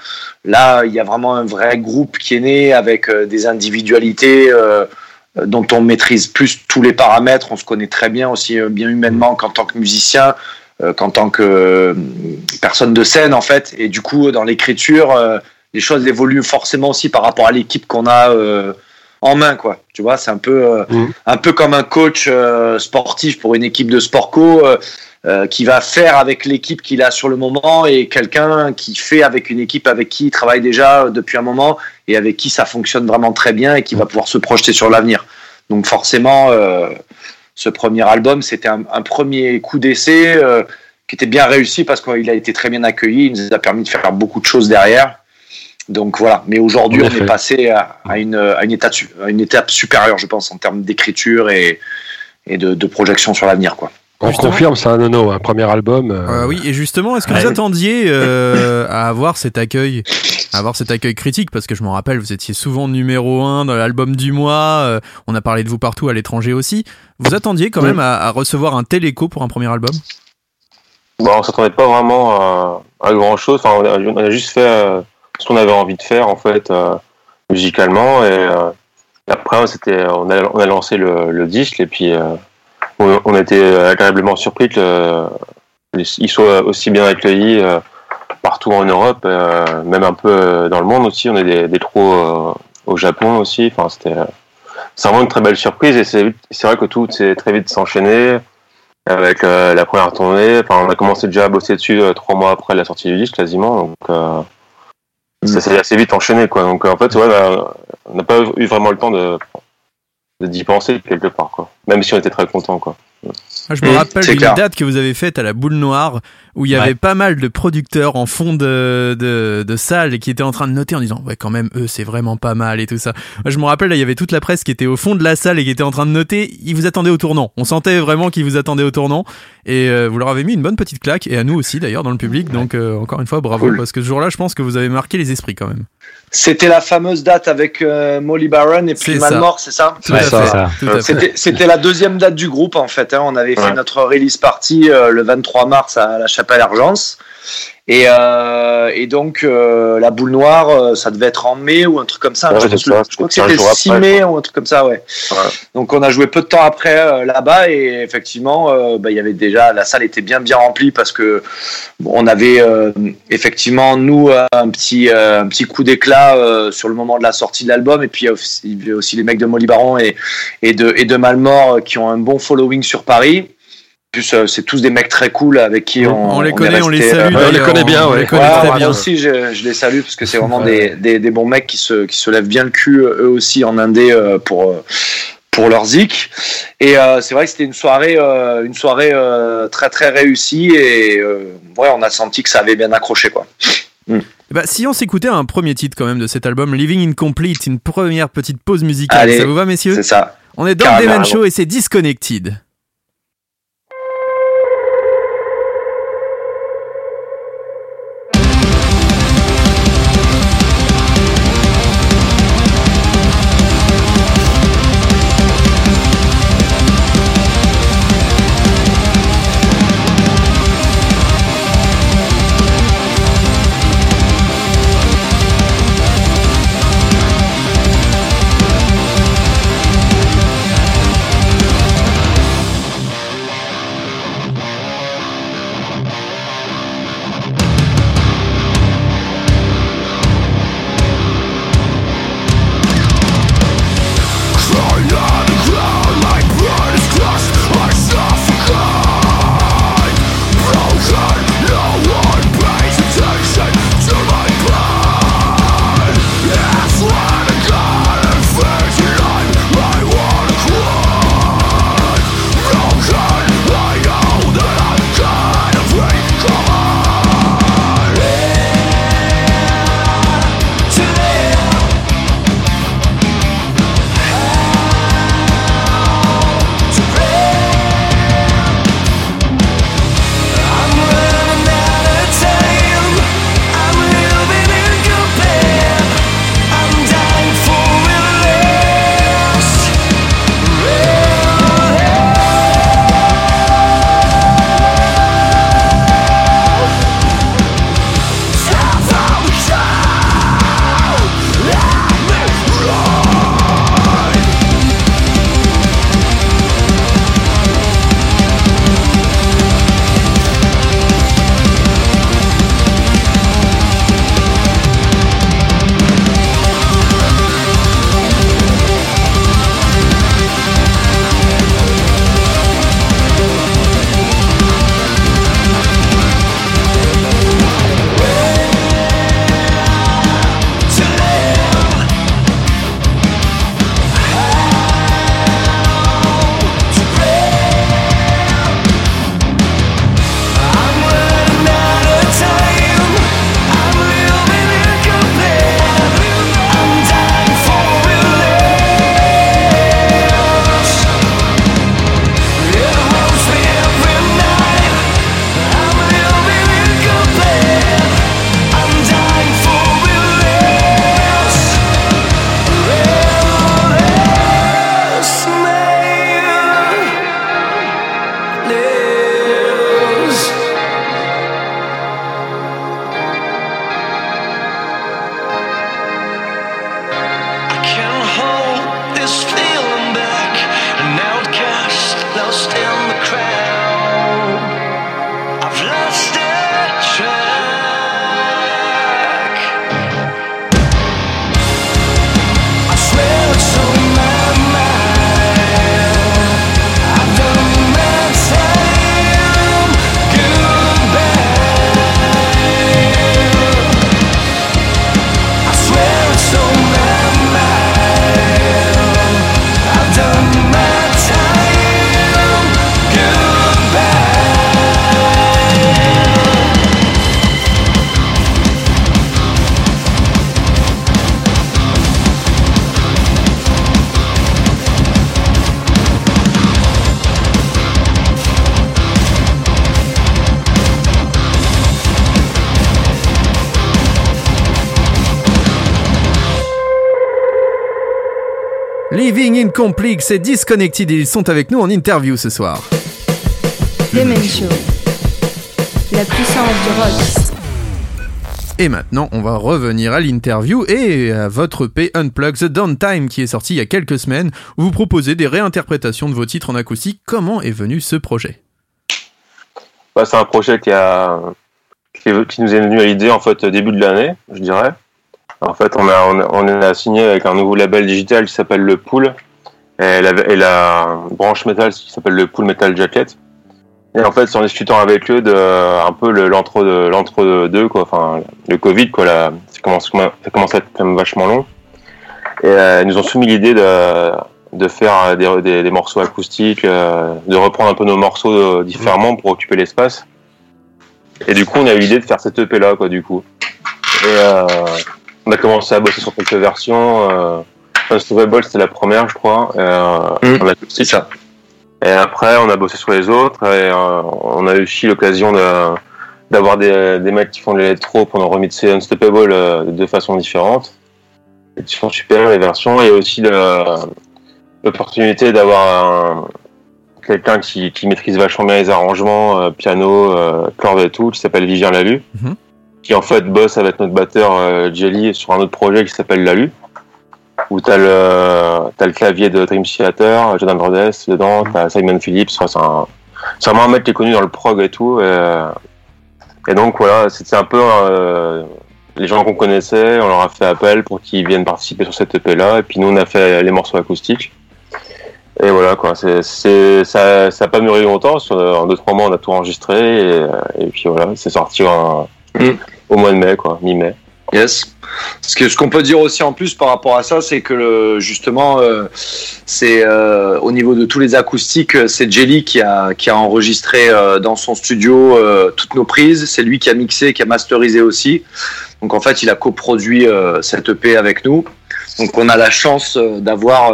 S8: là, il y a vraiment un vrai groupe qui est né avec des individualités dont on maîtrise plus tous les paramètres. On se connaît très bien aussi bien humainement qu'en tant que musicien, qu'en tant que euh, personne de scène en fait. Et du coup, dans l'écriture, euh, les choses évoluent forcément aussi par rapport à l'équipe qu'on a euh, en main, quoi. Tu vois, c'est un peu euh,
S3: Mhm.
S8: un peu comme un coach euh, sportif pour une équipe de sport co. euh, euh, qui va faire avec l'équipe qu'il a sur le moment et quelqu'un qui fait avec une équipe avec qui il travaille déjà euh, depuis un moment et avec qui ça fonctionne vraiment très bien et qui va pouvoir se projeter sur l'avenir. Donc forcément, euh, ce premier album, c'était un, un premier coup d'essai euh, qui était bien réussi parce qu'il a été très bien accueilli, il nous a permis de faire beaucoup de choses derrière. Donc voilà, mais aujourd'hui on est passé à, à une, à, une étape, su- à une étape supérieure, je pense, en termes d'écriture et, et de, de projection sur l'avenir. quoi.
S3: On
S1: Justement.
S3: confirme, c'est un nono, un premier album. euh,
S1: Euh, oui, et justement, est-ce que
S2: Ouais.
S1: vous attendiez euh, à avoir cet accueil? Avoir cet accueil critique parce que je me rappelle vous étiez souvent numéro un dans l'album du mois euh, on a parlé de vous partout à l'étranger aussi vous attendiez quand
S8: Oui.
S1: même à, à recevoir un tel écho pour un premier album?
S7: Bon, on s'attendait pas vraiment à, à grand chose. Enfin, on, a, on a juste fait euh, ce qu'on avait envie de faire en fait euh, musicalement et après c'était on a, on a lancé le, le disque et puis on, on était agréablement surpris que le- il soit aussi bien accueilli partout en Europe, euh, même un peu euh, dans le monde aussi. On a des, des trous euh, au Japon aussi. Enfin, c'était c'est vraiment une très belle surprise et c'est vrai que tout s'est très vite s'enchaîner avec euh, la première tournée. Enfin, on a commencé déjà à bosser dessus trois mois après la sortie du disque quasiment. Donc, euh, ça s'est assez vite enchaîné, quoi. Donc, en fait, ouais, bah, on n'a pas eu vraiment le temps de d'y penser quelque part, quoi. Même si on était très contents, quoi.
S1: Ah, Je me rappelle
S8: clair.
S1: date que vous avez faite à la Boule Noire où il y avait
S2: Ouais.
S1: pas mal de producteurs en fond de, de, de salle et qui étaient en train de noter en disant ouais quand même eux c'est vraiment pas mal et tout ça. Moi, je me rappelle là il y avait toute la presse qui était au fond de la salle et qui était en train de noter. Ils vous attendaient au tournant. On sentait vraiment qu'ils vous attendaient au tournant et euh, vous leur avez mis une bonne petite claque et à nous aussi d'ailleurs dans le public. Donc euh, encore une fois bravo
S8: Cool.
S1: parce que ce jour-là je pense que vous avez marqué les esprits quand même.
S8: C'était la fameuse date avec euh, Molly Baron et puis
S1: C'est ça.
S8: Malmort, c'est ça
S2: Ouais.
S8: C'était c'était la deuxième date du groupe en fait. hein. On avait fait notre release party euh, le 23 mars à la Chapelle Argence. Et, euh, et donc euh, la boule noire, euh, ça devait être en mai ou un truc comme ça.
S7: Ouais,
S8: je,
S7: ça,
S8: crois que
S7: c'était jour
S8: 6
S7: après,
S8: mai ou un truc comme ça, ouais.
S7: Ouais.
S8: Donc on a joué peu de temps après là-bas et effectivement, bah, il y avait déjà la salle était bien bien remplie parce que bon, on avait effectivement nous un petit un petit coup d'éclat sur le moment de la sortie de l'album et puis il y a aussi, aussi les mecs de Molly Baron et et de et de Malmort qui ont un bon following sur Paris. En plus, euh, c'est tous des mecs très cool avec qui on,
S1: On les
S8: est
S1: connaît, on les salue.
S8: euh,
S3: Ouais, on les connaît bien,
S1: on
S3: ouais.
S1: les connaît
S8: Ouais,
S1: très
S8: moi
S1: bien.
S8: aussi, je, je les salue parce que c'est vraiment des, des, des bons mecs qui se, qui se lèvent bien le cul euh, eux aussi en indé pour, pour leur zik. Et euh, c'est vrai que c'était une soirée, euh, une soirée euh, très très réussie et euh, ouais, on a senti que ça avait bien accroché quoi.
S1: Bah, si on s'écoutait un premier titre quand même de cet album, Living Incomplete, une première petite pause musicale,
S8: Allez,
S1: ça vous va messieurs?
S8: C'est ça.
S1: On est dans
S8: Carrément.
S1: le Demen Show et c'est Disconnected. Incomplex et Disconnected, ils sont avec nous en interview ce soir.
S6: Demen Show. La puissance du rock.
S1: Et maintenant, on va revenir à l'interview et à votre EP Unplug The Downtime qui est sorti il y a quelques semaines. Où vous proposez des réinterprétations de vos titres en acoustique. Comment est venu ce projet?
S7: Bah, c'est un projet qui, a, qui, nous est venu à l'idée en fait au début de l'année, je dirais. En fait, on a, on a, on a signé avec un nouveau label digital qui s'appelle Le Pool et la, et la branche métal qui s'appelle le Pool Metal Jacket. Et en fait, c'est en discutant avec eux de un peu le- l'entre l'entre deux quoi, enfin le Covid quoi, là, ça commence ça commence à être quand même vachement long. Et euh, ils nous ont soumis l'idée de de faire des, des, des morceaux acoustiques, euh, de reprendre un peu nos morceaux euh, différemment pour occuper l'espace. Et du coup, on a eu l'idée de faire cette EP là, quoi, du coup. Et euh, on a commencé à bosser sur quelques versions. Unstoppable, c'était la première, je crois. Et, euh,
S8: Mhm.
S7: on a- c'est ça. Et après, on a bossé sur les autres. Et euh, on a eu aussi l'occasion de d'avoir des, des mecs qui font de l'électro pendant remixer Unstoppable euh, de deux façons différentes. Et qui sont super les versions. Et aussi l'opportunité d'avoir un- quelqu'un qui, qui maîtrise vachement bien les arrangements, piano, corde et tout, qui s'appelle Vivien Lalu,
S1: Mhm.
S7: qui en fait bosse avec notre batteur Jelly sur un autre projet qui s'appelle Lalu, où t'as le, t'as le clavier de Dream Theater, Jordan Rhodes dedans, t'as Simon Phillips, enfin, c'est un, c'est vraiment un mec qui est connu dans le prog et tout, et, et donc voilà, c'était un peu euh, les gens qu'on connaissait, on leur a fait appel pour qu'ils viennent participer sur cette EP là, et puis nous on a fait les morceaux acoustiques. Et voilà quoi, c'est, c'est, ça, ça a pas mûri longtemps. sur- En deux trois mois, on a tout enregistré et, et puis voilà, c'est sorti en-
S8: Mm.
S7: au mois de mai quoi, mi-mai.
S8: Yes. Ce que ce qu'on peut dire aussi en plus par rapport à ça, c'est que justement, euh, c'est euh, au niveau de tous les acoustiques, euh, c'est Jelly qui a qui a enregistré euh, dans son studio euh, toutes nos prises. C'est lui qui a mixé, qui a masterisé aussi. Donc en fait, il a coproduit euh, cette EP avec nous. Donc on a la chance d'avoir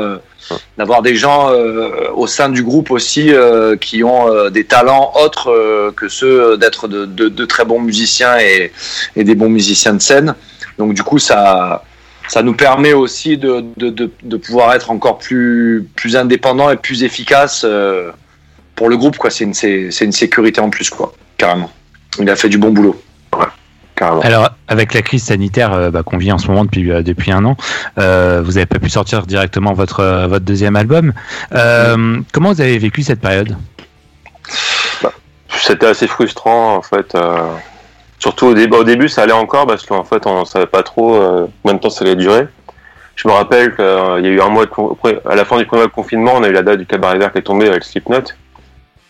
S8: d'avoir des gens euh, au sein du groupe aussi euh, qui ont euh, des talents autres que ceux d'être de, de- très bons musiciens et, et des bons musiciens de scène. Donc du coup, ça, ça nous permet aussi de, de, pouvoir être encore plus, plus indépendant et plus efficace pour le groupe. C'est une, une sécurité en plus, quoi, carrément. Il a fait du bon boulot.
S7: Carrément.
S2: Alors, avec la crise sanitaire euh, bah, qu'on vit en ce moment depuis, euh, depuis un an, euh, vous n'avez pas pu sortir directement votre, votre deuxième album. Comment vous avez vécu cette période?
S7: C'était assez frustrant en fait. surtout au début, au début, ça allait encore parce qu'en fait, on savait pas trop combien de temps ça allait durer. Je me rappelle qu'il y a eu un mois de à la fin du premier confinement, on a eu la date du cabaret vert qui est tombée avec Slipknot.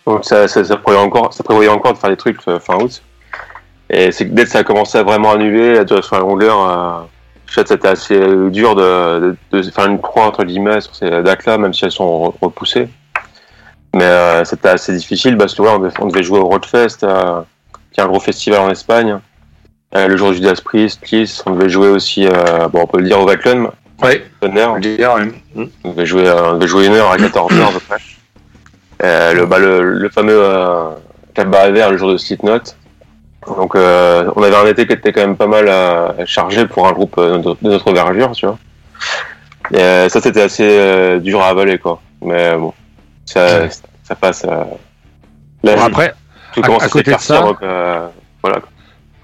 S7: Donc ça, ça, ça prévoyait encore, ça prévoyait encore de faire des trucs fin août. Et c'est que dès que ça a commencé à vraiment annuler, à durer sur la longueur, euh, je sais que c'était assez dur de, de, de faire une croix entre guillemets sur ces dates-là, même si elles sont re- repoussées. Mais euh, c'était assez difficile parce que ouais, on, devait, on devait jouer au Roadfest, euh, qui est un gros festival en Espagne. Euh, le jour du Judas Priest, Kiss, on devait jouer aussi, euh, bon, on peut le dire au Vaclun,
S8: Oui, on le dire, oui.
S7: On devait jouer, euh, on devait jouer une heure à 14 heures à peu près. Euh, le, bah, le, le fameux euh, cabaret vert le jour de Slipknot. Donc euh, on avait un été qui était quand même pas mal euh, chargé pour un groupe euh, de, de notre envergure, tu vois. Et euh, ça c'était assez euh, dur à avaler quoi. Mais bon, ça, ça passe. euh, Là,
S3: Bon, après,
S7: tout
S3: à-
S7: commence
S3: à
S7: à,
S3: côté de ça-
S7: donc euh, voilà. quoi.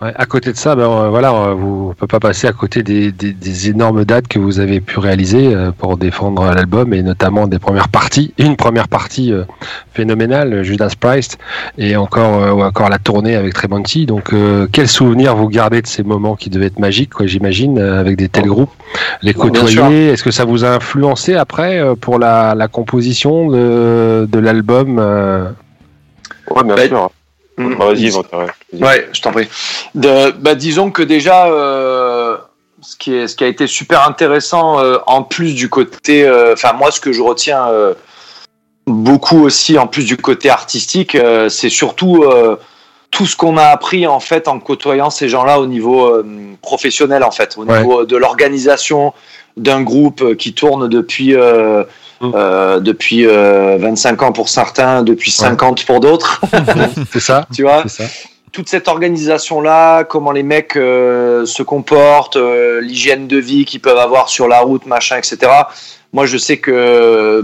S3: Ouais, à côté de ça, ben, euh, voilà, euh, vous ne peut pas passer à côté des, des- des énormes dates que vous avez pu réaliser euh, pour défendre l'album et notamment des premières parties, [LAUGHS] une première partie euh, phénoménale, Judas Priest, et encore, euh, ou encore la tournée avec Tremonti. Donc, euh, quel souvenir vous gardez de ces moments qui devaient être magiques, quoi, j'imagine, euh, avec des tels groupes, les côtoyer Est-ce que ça vous a influencé après euh, pour la, la composition de, de l'album euh,
S7: Ouais, bien
S8: Bah,
S7: sûr.
S8: Mm.
S7: Bah, vas-y, ouais.
S8: Je t'en prie. De, bah, disons que déjà, euh, ce, qui est, ce qui a été super intéressant, euh, en plus du côté, euh, enfin moi, ce que je retiens euh, beaucoup aussi, en plus du côté artistique, euh, c'est surtout euh, tout ce qu'on a appris en fait en côtoyant ces gens-là au niveau euh, professionnel, en fait, au
S3: Ouais.
S8: niveau de l'organisation d'un groupe qui tourne depuis. euh. Euh, depuis euh, 25 ans pour certains, depuis 50 pour d'autres, [LAUGHS]
S3: C'est ça
S8: tu vois.
S3: Ça
S8: toute cette organisation-là, comment les mecs euh, se comportent, euh, l'hygiène de vie qu'ils peuvent avoir sur la route, machin, etc. Moi, je sais que euh,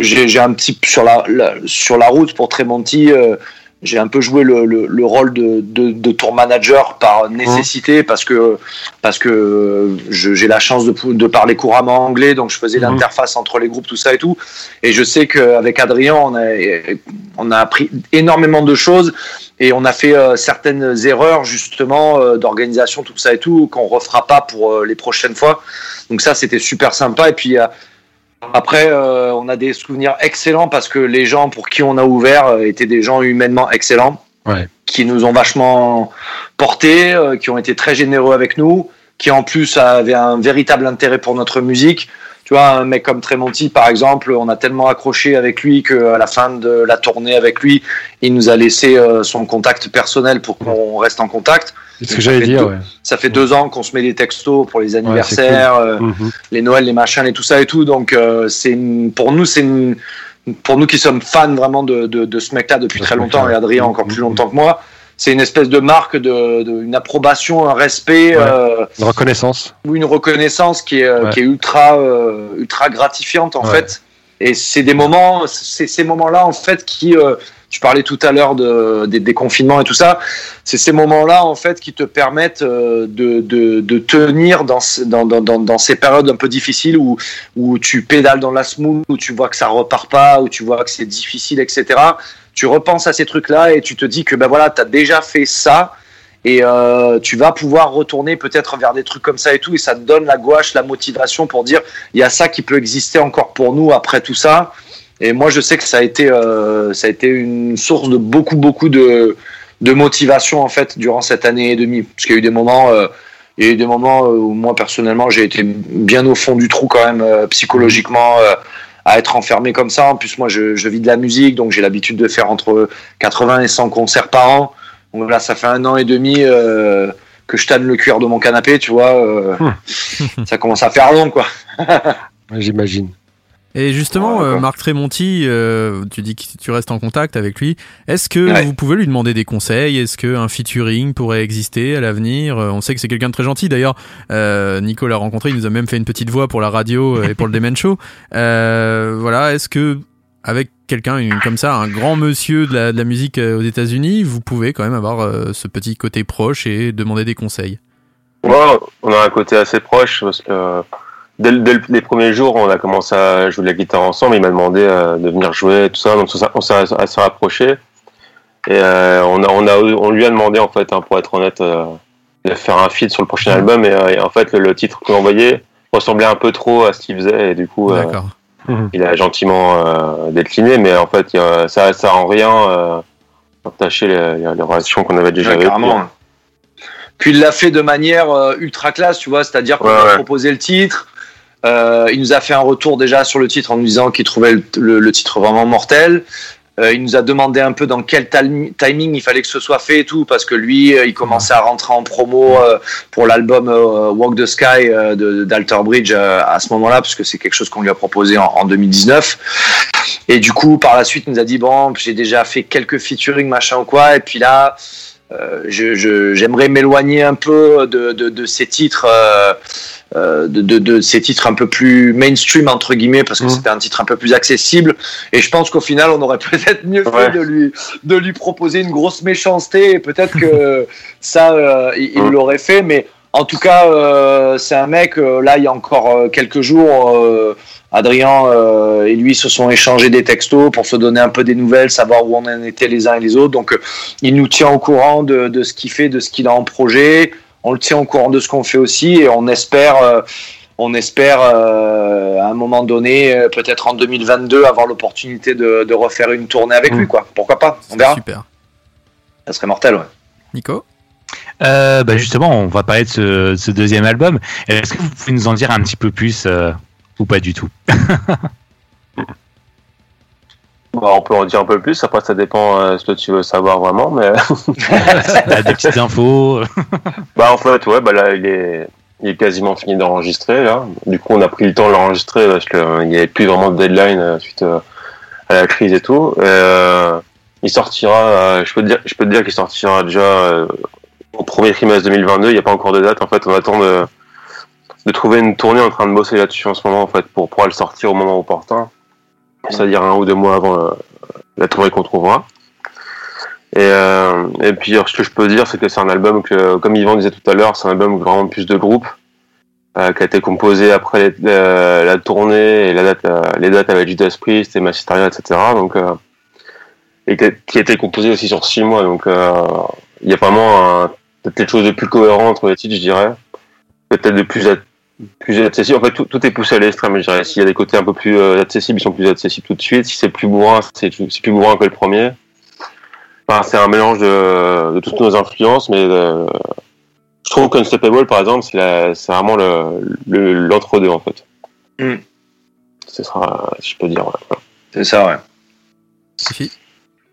S8: j'ai j'ai un petit sur la, la- sur la route pour Tremonti. J'ai un peu joué le, le, le rôle de, de, de tour manager par nécessité parce que parce que j'ai la chance de, de parler couramment anglais, donc je faisais
S3: Mhm.
S8: l'interface entre les groupes, tout ça et tout. Et je sais qu'avec Adrien, on a, on a appris énormément de choses et on a fait euh, certaines erreurs justement euh, d'organisation, tout ça et tout, qu'on refera pas pour euh, les prochaines fois. Donc ça, c'était super sympa. Et puis après, euh, on a des souvenirs excellents parce que les gens pour qui on a ouvert euh, étaient des gens humainement excellents,
S3: Ouais.
S8: qui nous ont vachement portés, euh, qui ont été très généreux avec nous, qui en plus avaient un véritable intérêt pour notre musique. Tu vois, un mec comme Tremonti, par exemple, on a tellement accroché avec lui qu'à la fin de la tournée avec lui, il nous a laissé euh, son contact personnel pour qu'on reste en contact.
S3: C'est ce que j'allais dire,
S8: deux-
S3: ouais.
S8: Ça fait deux ans qu'on se met des textos pour les anniversaires, euh,
S3: Mhm.
S8: les Noëls, les machins et tout ça et tout. Donc, euh, c'est pour nous, c'est pour nous qui sommes fans vraiment de, de, de ce mec-là depuis
S3: De
S8: très longtemps et Adrien
S3: ouais.
S8: encore
S3: Mhm.
S8: plus longtemps que moi. C'est une espèce de marque, de, de- une approbation, un respect
S3: Ouais.
S8: euh,
S3: Une reconnaissance.
S8: ou une reconnaissance qui est, qui est ultra, ultra gratifiante en fait. Et c'est des moments, c'est ces moments-là en fait qui, tu parlais tout à l'heure de, des, des confinements et tout ça, c'est ces moments-là en fait qui te permettent euh, de, tenir dans, ce- dans, dans, dans, dans ces périodes un peu difficiles où, tu pédales dans la smooth, où tu vois que ça repart pas, où tu vois que c'est difficile, etc. Tu repenses à ces trucs-là et tu te dis que ben voilà, tu as déjà fait ça et euh, tu vas pouvoir retourner peut-être vers des trucs comme ça et tout et ça te donne la gouache, la motivation pour dire il y a ça qui peut exister encore pour nous après tout ça. Et moi, je sais que ça a été, euh, ça a été une source de beaucoup, beaucoup de, de motivation en fait durant cette année et demie. Parce qu'il y a eu des moments, euh, il y a eu des moments euh, où moi personnellement, j'ai été bien au fond du trou quand même euh, psychologiquement. euh, à être enfermé comme ça. En plus, moi, je, je vis de la musique, donc j'ai l'habitude de faire entre 80 et 100 concerts par an. Donc là, ça fait un an et demi euh, que je tanne le cuir de mon canapé, tu vois. euh, [LAUGHS] ça commence à faire long, quoi. [LAUGHS]
S3: J'imagine.
S1: Et justement,
S8: Ouais,
S1: euh. Marc Tremonti, euh, tu dis que tu restes en contact avec lui. Est-ce que
S8: Ouais.
S1: vous pouvez lui demander des conseils? Est-ce qu'un featuring pourrait exister à l'avenir? Euh, On sait que c'est quelqu'un de très gentil. D'ailleurs, Nico l'a rencontré, il nous a même fait une petite voix pour la radio et pour le Demen Show. Voilà, est-ce que avec quelqu'un comme ça, un grand monsieur de la, de la musique aux États-Unis, vous pouvez quand même avoir euh, ce petit côté proche et demander des conseils?
S7: Ouais, on a un côté assez proche parce que dès, le- dès le- les premiers jours, on a commencé à jouer de la guitare ensemble. Il m'a demandé euh, de venir jouer, tout ça. Donc ça- on s'est assez rapproché. Et euh, on, a, on, a, on lui a demandé, en fait, hein, pour être honnête, euh, de faire un feat sur le prochain album. Et, euh, et en fait, le, le titre qu'on envoyé ressemblait un peu trop à ce qu'il faisait. Et du coup, euh,
S1: D'accord.
S7: il a gentiment euh, décliné. Mais en fait, il y a- ça ça en rien euh, entaché les, les relations qu'on avait déjà
S8: Ouais,
S7: avec lui.
S8: Puis il l'a fait de manière euh, ultra classe, tu vois, c'est-à-dire qu'on
S7: Ouais,
S8: lui a
S7: ouais.
S8: proposé le titre. Euh, il nous a fait un retour déjà sur le titre en nous disant qu'il trouvait le, titre vraiment mortel. Euh, il nous a demandé un peu dans quel timing il fallait que ce soit fait et tout, parce que lui, euh, il commençait à rentrer en promo pour l'album Walk the Sky d'Alter Bridge à ce moment-là, parce que c'est quelque chose qu'on lui a proposé en, en 2019. Et du coup, par la suite, il nous a dit bon, j'ai déjà fait quelques featuring, machin ou quoi, et puis là, j'aimerais m'éloigner un peu de, de, de ces titres. euh, euh, de, de, de ces titres un peu plus mainstream entre guillemets parce que
S3: Mhm.
S8: c'était un titre un peu plus accessible et je pense qu'au final on aurait [LAUGHS] peut-être mieux fait
S7: Ouais.
S8: de lui de lui proposer une grosse méchanceté et peut-être que [LAUGHS] ça euh, il
S7: Mhm.
S8: l'aurait fait mais en tout cas euh, c'est un mec euh, là il y a encore euh, quelques jours euh, Adrien euh, et lui se sont échangés des textos pour se donner un peu des nouvelles, savoir où on en était les uns et les autres. Donc, euh, il nous tient au courant de, de ce qu'il fait, de ce qu'il a en projet. On le tient au courant de ce qu'on fait aussi et on espère, euh, on espère euh, à un moment donné, euh, peut-être en 2022, avoir l'opportunité de, de refaire une tournée avec
S3: Mm.
S8: lui. Quoi. Pourquoi pas? On verra.
S1: super.
S8: Ça serait mortel. Ouais.
S1: Nico?
S2: Euh, bah justement, on va parler de ce, de ce deuxième album. Est-ce que vous pouvez nous en dire un petit peu plus euh, ou pas du tout [LAUGHS]
S7: on peut en dire un peu plus, après ça dépend euh, ce que tu veux savoir vraiment, mais [LAUGHS]
S2: des petites infos [LAUGHS]
S7: bah en fait ouais bah là il est il est quasiment fini d'enregistrer là. Du coup on a pris le temps de l'enregistrer parce qu'il n'y avait plus vraiment de deadline euh, suite euh, à la crise et tout. Euh, il sortira, euh, je peux te dire, je peux te dire qu'il sortira déjà euh, au premier trimestre 2022. Il n'y a pas encore de date. En fait, on attend de, de trouver une tournée en train de bosser là-dessus en ce moment, en fait, pour pouvoir le sortir au moment opportun. C'est-à-dire un ou deux mois avant euh, la tournée qu'on trouvera. Et, euh, et puis, ce que je peux dire, c'est que c'est un album que, comme Yvan disait tout à l'heure, c'est un album vraiment plus de groupe, euh, qui a été composé après la tournée et la date, les dates avec Judas Priest et Massisteria, etc. Donc, et qui a, été composé aussi sur six mois. Donc, il y a vraiment quelque chose de plus cohérent entre les titres, je dirais. Peut-être de plus, plus accessible. En fait, tout, tout est poussé à l'extrême, je dirais. S'il y a des côtés un peu plus euh, accessibles, ils sont plus accessibles tout de suite. Si c'est plus bourrin, c'est c'est plus bourrin que le premier. Enfin, c'est un mélange de, de toutes nos influences, mais euh, je trouve qu'Unstoppable, par exemple, c'est la- c'est vraiment le- le- l'entre-deux, en fait.
S8: Mm.
S7: Ce sera, si je peux dire. ouais.
S8: C'est ça, ouais.
S1: Sophie?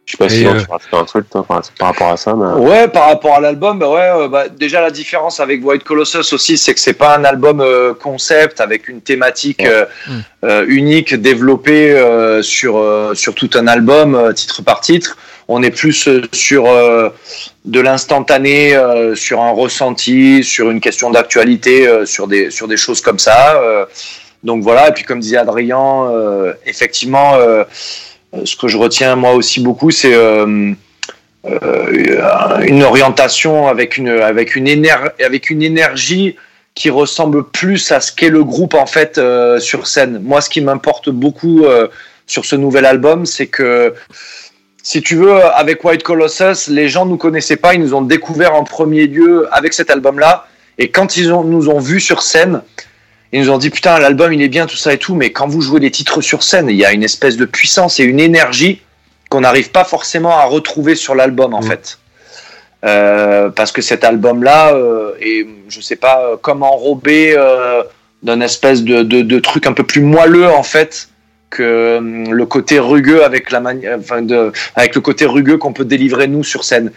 S7: Je sais pas
S2: Et,
S7: si on
S2: euh,
S7: tu rajouter un truc, toi, par rapport à ça, mais...
S8: Ouais, par rapport à l'album, bah ouais, euh, bah, déjà la différence avec White Colossus aussi, c'est que c'est pas un album euh, concept avec une thématique euh,
S1: Mm.
S8: euh, unique développée euh, sur euh, sur tout un album euh, titre par titre. On est plus euh, sur euh, de l'instantané, euh, sur un ressenti, sur une question d'actualité, euh, sur des sur des choses comme ça. euh. donc voilà. Et puis comme disait Adrien, euh, effectivement, euh, ce que je retiens moi aussi beaucoup, c'est euh, euh, une orientation avec une avec une éner- avec une énergie qui ressemble plus à ce qu'est le groupe en fait euh, sur scène. Moi, ce qui m'importe beaucoup euh, sur ce nouvel album, c'est que si tu veux, avec White Colossus, les gens nous connaissaient pas, ils nous ont découvert en premier lieu avec cet album-là, et quand ils ont, nous ont vus sur scène, ils nous ont dit putain l'album il est bien tout ça et tout, mais quand vous jouez les titres sur scène, il y a une espèce de puissance et une énergie qu'on n'arrive pas forcément à retrouver sur l'album en fait. Euh, parce que cet album-là euh, est, je sais pas, euh, comme enrobé euh, d'un espèce de, de, de truc un peu plus moelleux en fait que hum, le côté rugueux avec la mani- enfin de, avec le côté rugueux qu'on peut délivrer nous sur scène.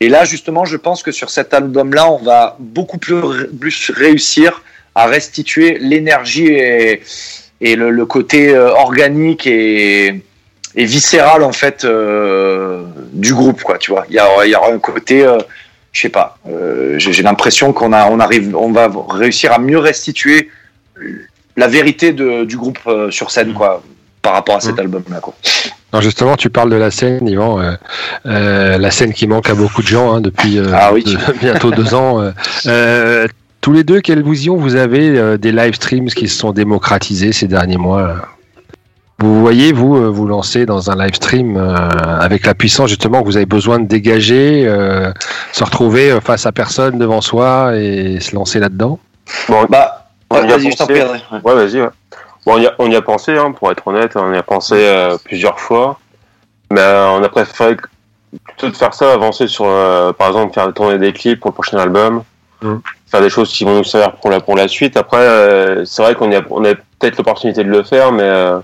S8: Et là justement, je pense que sur cet album-là, on va beaucoup plus, plus réussir à restituer l'énergie et, et le, le côté euh, organique et, et viscéral en fait euh, du groupe quoi tu vois il y, a- il y aura un côté euh, je sais pas euh, j'ai l'impression qu'on a on arrive on va réussir à mieux restituer la vérité de, du groupe sur scène quoi par rapport à cet album là quoi
S3: Non, justement, tu parles de la scène, Yvan. euh, euh, la scène qui manque à beaucoup de gens hein, depuis euh,
S8: Ah oui.
S3: de- [LAUGHS] bientôt deux ans. Tous les deux, quelle vision vous avez euh, des live streams qui se sont démocratisés ces derniers mois là Vous voyez, vous, euh, vous lancer dans un live stream euh, avec la puissance justement que vous avez besoin de dégager, euh, se retrouver euh, face à personne devant soi et se lancer là-dedans
S7: Bon,
S8: bah
S7: On y a
S8: vas-y je t'en
S7: pensé.
S8: Ouais.
S7: Ouais, vas-y. Ouais. Bon, on, y a, on y a pensé, hein, pour être honnête, on y a pensé euh, plusieurs fois, mais euh, on a préféré plutôt de faire ça, avancer sur, euh, par exemple, faire tourner des clips pour le prochain album,
S3: Mm.
S7: Faire des choses qui vont nous servir pour la pour la suite. Après, euh, c'est vrai qu'on a, on a peut-être l'opportunité de le faire, mais euh,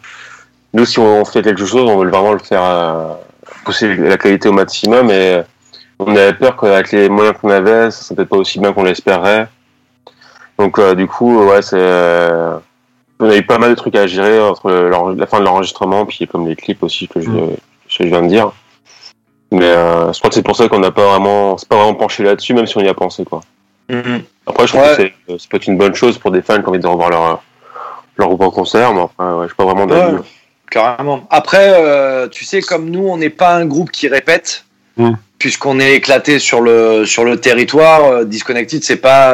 S7: nous, si on fait quelque chose, on veut vraiment le faire, euh, pousser la qualité au maximum, et on avait peur qu'avec les moyens qu'on avait, ça serait peut-être pas aussi bien qu'on l'espérait. Donc, euh, du coup, ouais, c'est euh, on a eu pas mal de trucs à gérer entre la fin de l'enregistrement puis comme les clips aussi que je, que je viens de dire. Mais euh, je crois que c'est pour ça qu'on n'a pas vraiment, c'est pas vraiment penché là-dessus, même si on y a pensé quoi.
S8: Mhm.
S7: Après, je trouve
S8: Ouais.
S7: que c'est, euh, ça peut être une bonne chose pour des fans qui ont envie de revoir leur leur groupe en concert, mais enfin, ouais, je suis pas vraiment d'avis.
S8: Ouais. Carrément. Après, euh, tu sais, comme nous, on n'est pas un groupe qui répète. Puisqu'on est éclaté sur le, sur le territoire. Euh, Disconnected, c'est pas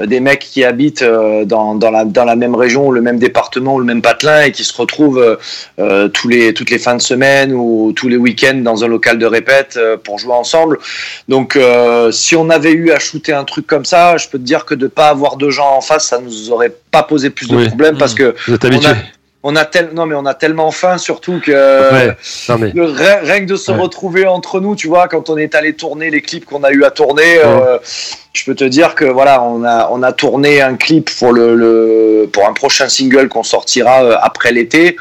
S8: euh, des mecs qui habitent euh, dans, dans, la, dans la même région, ou le même département, ou le même patelin, et qui se retrouvent euh, tous les, toutes les fins de semaine ou tous les week-ends dans un local de répète euh, pour jouer ensemble. Donc, euh, si on avait eu à shooter un truc comme ça, je peux te dire que de pas avoir de gens en face, ça nous aurait pas posé plus de
S3: Oui.
S8: problèmes, parce que
S3: Vous êtes habitué
S8: on a tel... non mais on a tellement faim surtout que
S3: Ouais. Non mais
S8: rien, que de se
S3: Ouais.
S8: retrouver entre nous, tu vois, quand on est allé tourner les clips qu'on a eu à tourner, euh, je peux te dire que voilà, on a on a tourné un clip pour le, le pour un prochain single qu'on sortira euh, après l'été.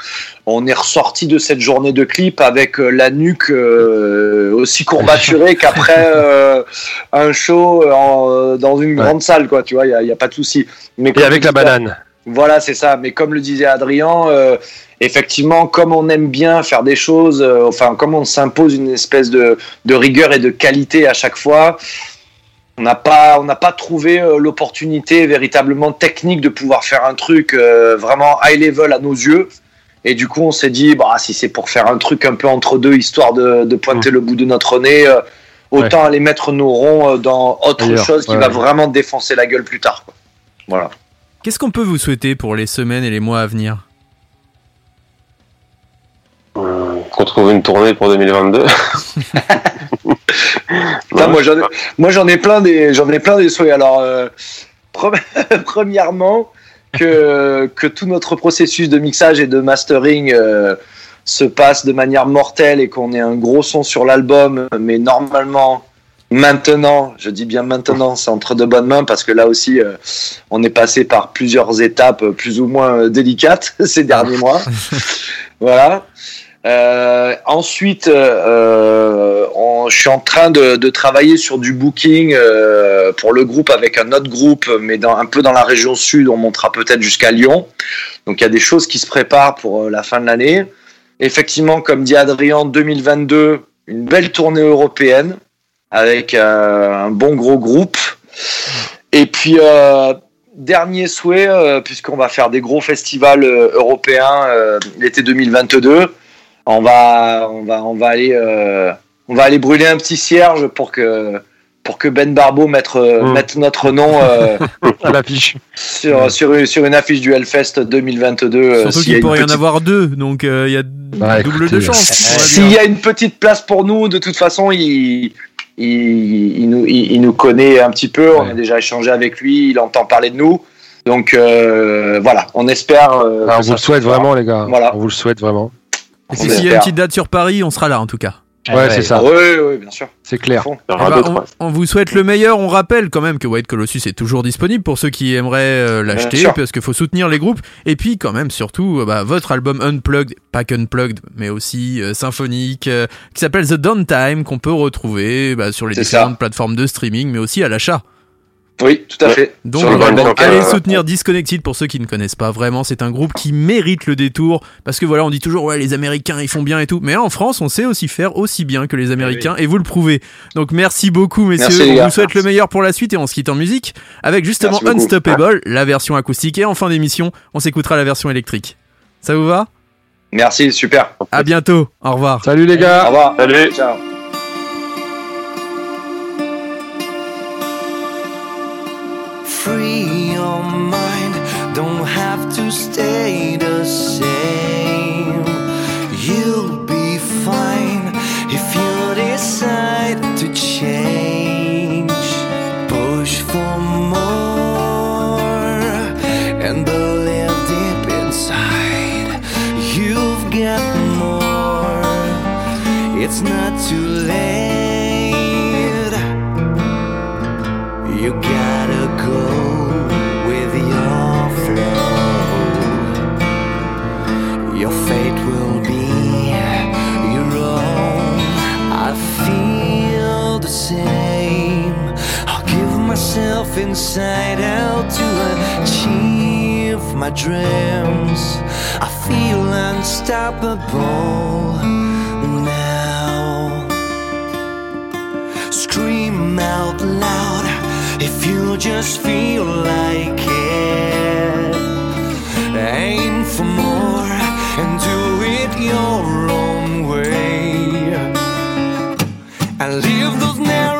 S8: On est ressorti de cette journée de clip avec euh, la nuque euh, aussi courbaturée [LAUGHS] qu'après euh, un show en- dans une grande salle, quoi. Tu vois, il y a, pas de souci. Mais
S3: et avec la banane.
S8: Voilà, c'est ça. Mais comme le disait Adrien, euh, effectivement, comme on aime bien faire des choses, euh, enfin, comme on s'impose une espèce de, de rigueur et de qualité à chaque fois, on n'a pas, on n'a pas trouvé euh, l'opportunité véritablement technique de pouvoir faire un truc euh, vraiment high level à nos yeux. Et du coup, on s'est dit, bah, si c'est pour faire un truc un peu entre deux, histoire de, de pointer le bout de notre nez, euh, autant aller mettre nos ronds dans autre chose qui
S3: ouais.
S8: va vraiment défoncer la gueule plus tard. quoi. Voilà.
S1: Qu'est-ce qu'on peut vous souhaiter pour les semaines et les mois à venir
S7: Qu'on trouve une tournée pour 2022. [LAUGHS]
S8: Putain, moi, j'en ai, moi, j'en ai plein des, j'en ai plein des souhaits. Alors, euh, pre- [LAUGHS] premièrement, que, que tout notre processus de mixage et de mastering euh, se passe de manière mortelle et qu'on ait un gros son sur l'album, mais normalement, maintenant, je dis bien maintenant, c'est entre de bonnes mains parce que là aussi, euh, on est passé par plusieurs étapes euh, plus ou moins euh, délicates [LAUGHS] ces derniers mois. [LAUGHS] voilà. Euh, ensuite, euh, on- je suis en train de, de travailler sur du booking euh, pour le groupe avec un autre groupe, mais dans, un peu dans la région sud. On montera peut-être jusqu'à Lyon. Donc il y a des choses qui se préparent pour la fin de l'année. Effectivement, comme dit Adrien, 2022, une belle tournée européenne avec euh, un bon gros groupe. Et puis euh, dernier souhait, euh, puisqu'on va faire des gros festivals euh, européens euh, l'été 2022 on va on va on va aller euh, on va aller brûler un petit cierge pour que pour que Ben Barbeau mette euh,
S3: Mm.
S8: mette notre nom euh, [LAUGHS]
S3: l'affiche.
S8: sur sur une, sur une affiche du Hellfest 2022 euh,
S1: Surtout
S8: y
S1: qu'il pourrait y en avoir deux, donc euh, il y a
S3: Bah,
S1: double
S3: écoutez,
S1: de chance.
S8: s'il y a une petite place pour nous de toute façon il il, il nous, il, il nous connaît un petit peu, on a déjà échangé avec lui, il entend parler de nous. Donc euh, voilà, on espère. euh,
S3: on vous le souhaite vraiment, les gars.
S8: Voilà.
S3: On vous le souhaite vraiment.
S1: Et s'il y a une petite date sur Paris, on sera là en tout cas.
S3: Ouais, c'est ça.
S8: Oui, oui, bien sûr.
S3: C'est clair.
S1: Eh ben,
S7: d'autres,
S1: on, vous souhaite le meilleur. On rappelle quand même que White Colossus est toujours disponible pour ceux qui aimeraient euh, l'acheter, parce qu'il faut soutenir les groupes. Et puis quand même, surtout, euh, bah, votre album Unplugged, pas qu'Unplugged, mais aussi euh, symphonique, euh, qui s'appelle The Downtime, qu'on peut retrouver bah, sur les différentes
S8: ça.
S1: plateformes de streaming, mais aussi à l'achat.
S8: Oui, tout à
S7: Ouais.
S8: fait.
S1: Donc allez
S7: euh,
S1: soutenir Disconnected pour ceux qui ne connaissent pas vraiment. C'est un groupe qui mérite le détour parce que voilà, on dit toujours ouais les Américains ils font bien et tout, mais en France on sait aussi faire aussi bien que les Américains et vous le prouvez. Donc merci beaucoup messieurs,
S8: Merci,
S1: on vous souhaite le meilleur pour la suite et on se quitte en musique avec justement. Unstoppable, la version acoustique et en fin d'émission on s'écoutera la version électrique. Ça vous va?
S8: Merci, super.
S1: À bientôt, au revoir.
S3: Salut les
S8: Au
S3: gars.
S8: revoir.
S7: Salut.
S8: Ciao.
S9: Free your mind, don't have to stay the same. You'll be fine if you decide to change. Push for more and believe deep inside you've got more. It's not too late. You gotta myself inside out to achieve my dreams. I feel unstoppable now scream out loud if you just feel like it. Aim for more and do it your own way. And leave those narrow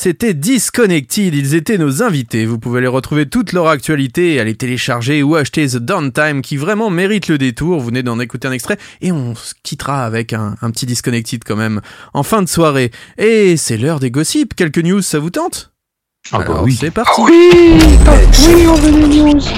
S1: C'était Disconnected, ils étaient nos invités. Vous pouvez les retrouver toute leur actualité, aller télécharger ou acheter The Downtime qui vraiment mérite le détour. Vous venez d'en écouter un extrait et on se quittera avec un, un petit Disconnected quand même en fin de soirée. Et c'est l'heure des gossips. Quelques news, ça vous tente?
S2: Ah bah
S1: Alors,
S2: oui.
S1: c'est parti.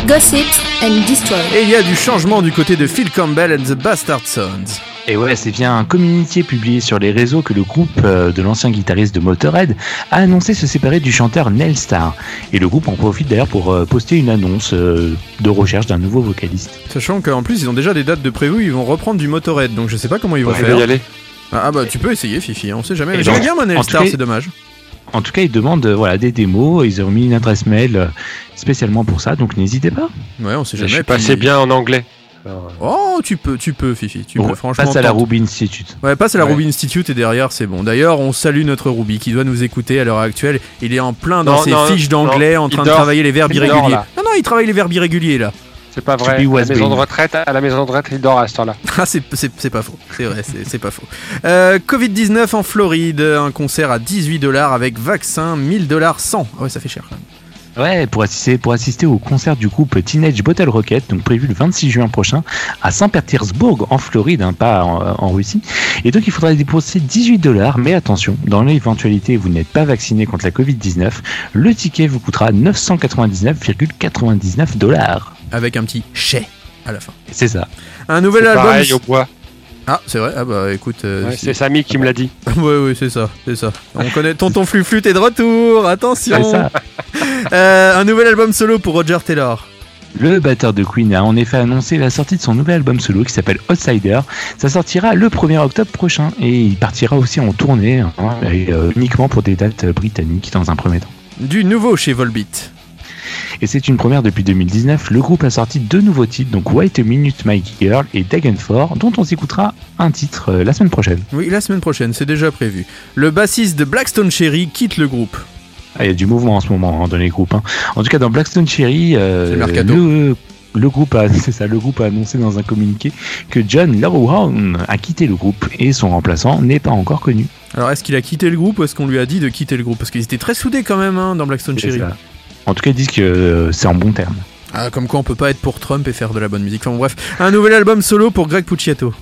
S6: Gossip and Destroy.
S1: Et il y a du changement du côté de Phil Campbell and the Bastard Sons.
S2: Et ouais, c'est via un communiqué publié sur les réseaux que le groupe euh, de l'ancien guitariste de Motorhead a annoncé se séparer du chanteur Nell Star. Et le groupe en profite d'ailleurs pour euh, poster une annonce euh, de recherche d'un nouveau vocaliste.
S1: Sachant qu'en plus ils ont déjà des dates de prévues, ils vont reprendre du Motorhead, donc je sais pas comment ils vont
S3: Je
S1: faire.
S3: y aller.
S1: Ah ah bah tu peux essayer Fifi, on sait jamais. J'aime bien Monel
S2: en
S1: Star, c'est dommage.
S2: En tout cas, ils demandent voilà, des démos, ils ont mis une adresse mail spécialement pour ça, donc n'hésitez pas.
S1: Ouais, on sait
S3: Je
S1: jamais.
S3: suis
S1: puis-
S3: passé bien en anglais. Alors,
S1: Oh, tu peux, tu peux Fifi, tu peux. Franchement,
S2: passe à la. Ruby Institute.
S1: Ouais, passe à la
S3: Ouais.
S1: Ruby Institute et derrière c'est bon. D'ailleurs, on salue notre Ruby qui doit nous écouter à l'heure actuelle. Il est en plein dans
S3: Non,
S1: ses
S3: non,
S1: fiches d'anglais, en train de travailler les verbes
S3: Il
S1: irréguliers. Non, non, il travaille les verbes irréguliers là.
S3: C'est pas vrai. À la maison de retraite, à la maison de retraite, il dort à cette heure-là. [LAUGHS]
S1: Ah, c'est, c'est, c'est pas faux. C'est vrai, c'est, c'est pas faux. Euh, Covid-19 en Floride, un concert à 18 dollars avec vaccin, 1000 dollars sans. Ah ouais, ça fait cher quand même.
S2: Ouais, pour assister, pour assister au concert du groupe Teenage Bottle Rocket, donc prévu le 26 juin prochain à Saint-Pétersbourg en Floride, hein, pas en, en Russie. Et donc il faudra dépenser 18 dollars, mais attention, dans l'éventualité où vous n'êtes pas vacciné contre la Covid-19, le ticket vous coûtera 999,99 dollars.
S1: Avec un petit chais à la fin.
S2: C'est ça.
S1: Un nouvel album.
S3: pareil au bois.
S1: Ah, c'est vrai. Ah bah écoute. euh,
S3: Ouais,
S1: si-
S3: c'est Samy qui me l'a dit. [LAUGHS]
S1: Ouais, ouais, c'est ça, c'est ça. On connaît Tonton Fluflut est de retour, attention.
S2: C'est ça. [LAUGHS]
S1: Euh, un nouvel album solo pour Roger Taylor.
S2: Le batteur de Queen a en effet annoncé la sortie de son nouvel album solo qui s'appelle Outsider. Ça sortira le 1er octobre prochain et il partira aussi en tournée hein, et, euh, uniquement pour des dates britanniques dans un premier temps.
S1: Du nouveau chez Volbeat.
S2: Et c'est une première depuis 2019. Le groupe a sorti deux nouveaux titres, donc Wait a Minute My Girl et Dagenfor, dont on s'écoutera un titre euh, la semaine prochaine.
S1: Oui, la semaine prochaine, c'est déjà prévu. Le bassiste de Blackstone Cherry quitte le groupe.
S2: Ah, Il y a du mouvement en ce moment hein, dans les groupes. hein. En tout cas, dans Blackstone Cherry, euh,
S1: le
S2: groupe a, [LAUGHS] c'est ça, le groupe a annoncé dans un communiqué que John Lawhorn a quitté le groupe et son remplaçant n'est pas encore connu.
S1: Alors, est-ce qu'il a quitté le groupe ou est-ce qu'on lui a dit de quitter le groupe? Parce qu'ils étaient très soudés quand même hein, dans Blackstone Cherry.
S2: ça. En tout cas, ils disent que euh, c'est en bon terme.
S1: Ah, comme quoi on peut pas être pour Trump et faire de la bonne musique. Enfin bref, un nouvel album solo pour Greg Puciato.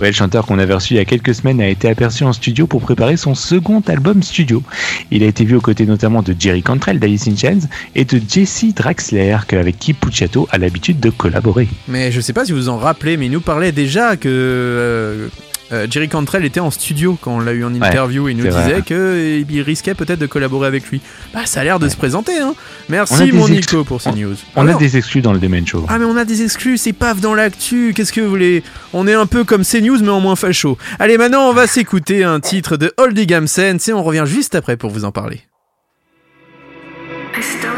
S2: Ouais, le chanteur qu'on avait reçu il y a quelques semaines a été aperçu en studio pour préparer son second album studio. Il a été vu aux côtés notamment de Jerry Cantrell d'Alice in Chains et de Jesse Draxler, avec qui Pucciato a l'habitude de collaborer.
S1: Mais je sais pas si vous en rappelez, mais il nous parlait déjà que euh, Jerry Cantrell était en studio quand on l'a eu en interview et il nous disait qu'il risquait peut-être de collaborer avec lui. Bah, ça a l'air de se présenter, hein.
S2: On
S1: Merci mon Nico pour ces news.
S2: On
S1: Alors-
S2: a des exclus dans le Demen Show.
S1: Ah mais on a des exclus, c'est paf dans l'actu, qu'est-ce que vous voulez? On est un peu comme CNews mais en moins facho. Allez maintenant on va s'écouter un titre de Oldie Gamsens et on revient juste après pour vous en parler.
S10: I still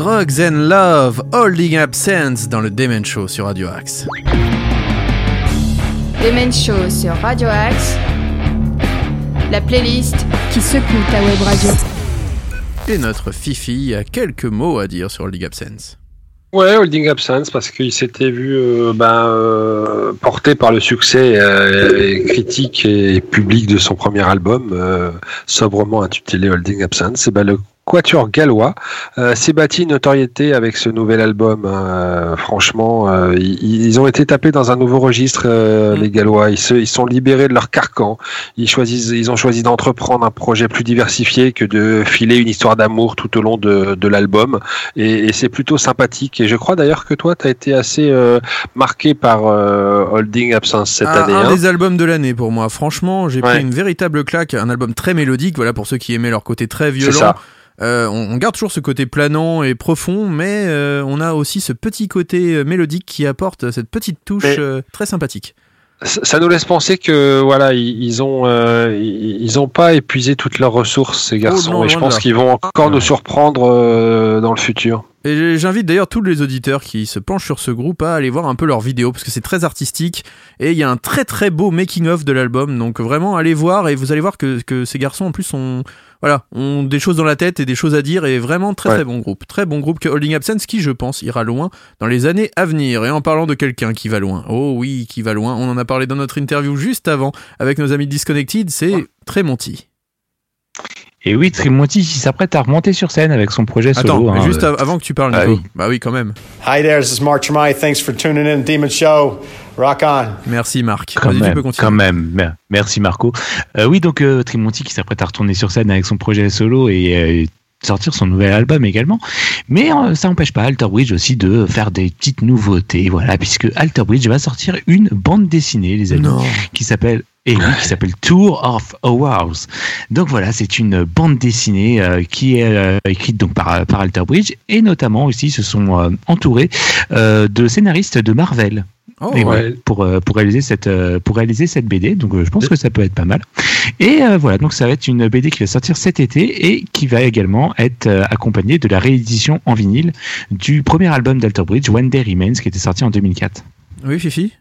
S9: Drugs and Love,
S1: Holding Absence dans le Demen Show sur Radio Axe.
S4: Demen Show sur Radio Axe. La playlist qui secoue ta web radio.
S1: Et notre Fifi a quelques mots à dire sur Holding Absence.
S3: Ouais, Holding Absence, parce qu'il s'était vu euh, ben, euh, porté par le succès euh, critique et public de son premier album, euh, sobrement intitulé Holding Absence. Et ben, le Quatuor gallois euh, s'est bâti une notoriété avec ce nouvel album. hein. Euh, franchement, euh, ils, ils ont été tapés dans un nouveau registre, euh, les Gallois. Ils se, ils sont libérés de leur carcan. Ils choisissent, ils ont choisi d'entreprendre un projet plus diversifié que de filer une histoire d'amour tout au long de, de l'album. Et, et c'est plutôt sympathique. Et je crois d'ailleurs que toi, tu as été assez euh, marqué par euh, Holding Absence cette
S1: un,
S3: année.
S1: un
S3: hein.
S1: des albums de l'année pour moi. Franchement, j'ai
S3: Ouais.
S1: pris une véritable claque. Un album très mélodique, voilà pour ceux qui aimaient leur côté très violent.
S3: ça.
S1: Euh, on, on garde toujours ce côté planant et profond, mais euh, on a aussi ce petit côté euh, mélodique qui apporte cette petite touche
S3: Mais-
S1: euh, très sympathique.
S3: Ça nous laisse penser que voilà, ils, ont euh, ils ont pas épuisé toutes leurs ressources ces garçons
S1: non,
S3: et je pense qu'ils vont encore nous surprendre euh, dans le futur.
S1: Et j'invite d'ailleurs tous les auditeurs qui se penchent sur ce groupe à aller voir un peu leurs vidéos parce que c'est très artistique. Et il y a un très très beau making of de l'album. Donc vraiment allez voir et vous allez voir que, que ces garçons en plus ont voilà ont des choses dans la tête et des choses à dire. Et vraiment très
S3: Ouais.
S1: très bon groupe. Très bon groupe que Holding Absence qui je pense ira loin dans les années à venir. Et en parlant de quelqu'un qui va loin. Oh oui qui va loin. On en a parlé dans notre interview juste avant avec nos amis de Disconnected. C'est Tremonti
S2: Et oui, Trimonti qui s'apprête à remonter sur scène avec son projet
S1: attends
S2: solo.
S1: mais
S2: hein,
S1: juste
S2: euh,
S1: av- avant que tu parles
S2: bah
S1: Nico
S2: oui.
S1: bah oui quand même
S11: Hi there, this is Mark Tremai. Thanks for tuning in to Demon Show. Rock on.
S1: merci Marc
S2: Quand
S1: Vas-y, tu
S2: même,
S1: peux continuer
S2: quand même. Mer- Merci Marco. Euh, oui, donc euh, Trimonti qui s'apprête à retourner sur scène avec son projet solo et euh, sortir son nouvel album également. Mais euh, ça n'empêche pas Alter Bridge aussi de faire des petites nouveautés, voilà, puisque Alter Bridge va sortir une bande dessinée, les amis,
S1: Non.
S2: qui s'appelle et oui, qui s'appelle Tour of Hours. Donc voilà, c'est une bande dessinée euh, qui est euh, écrite donc par, par Alter Bridge et notamment aussi ils se sont euh, entourés euh, de scénaristes de Marvel.
S1: Oh,
S2: Et
S3: ouais.
S2: pour, euh, pour, réaliser cette, euh, pour réaliser cette BD. Donc euh, je pense que ça peut être pas mal. Et euh, voilà, donc ça va être une BD qui va sortir cet été et qui va également être euh, accompagnée de la réédition en vinyle du premier album d'Alter Bridge, One Day Remains, qui était sorti en 2004.
S1: Oui, Fifi?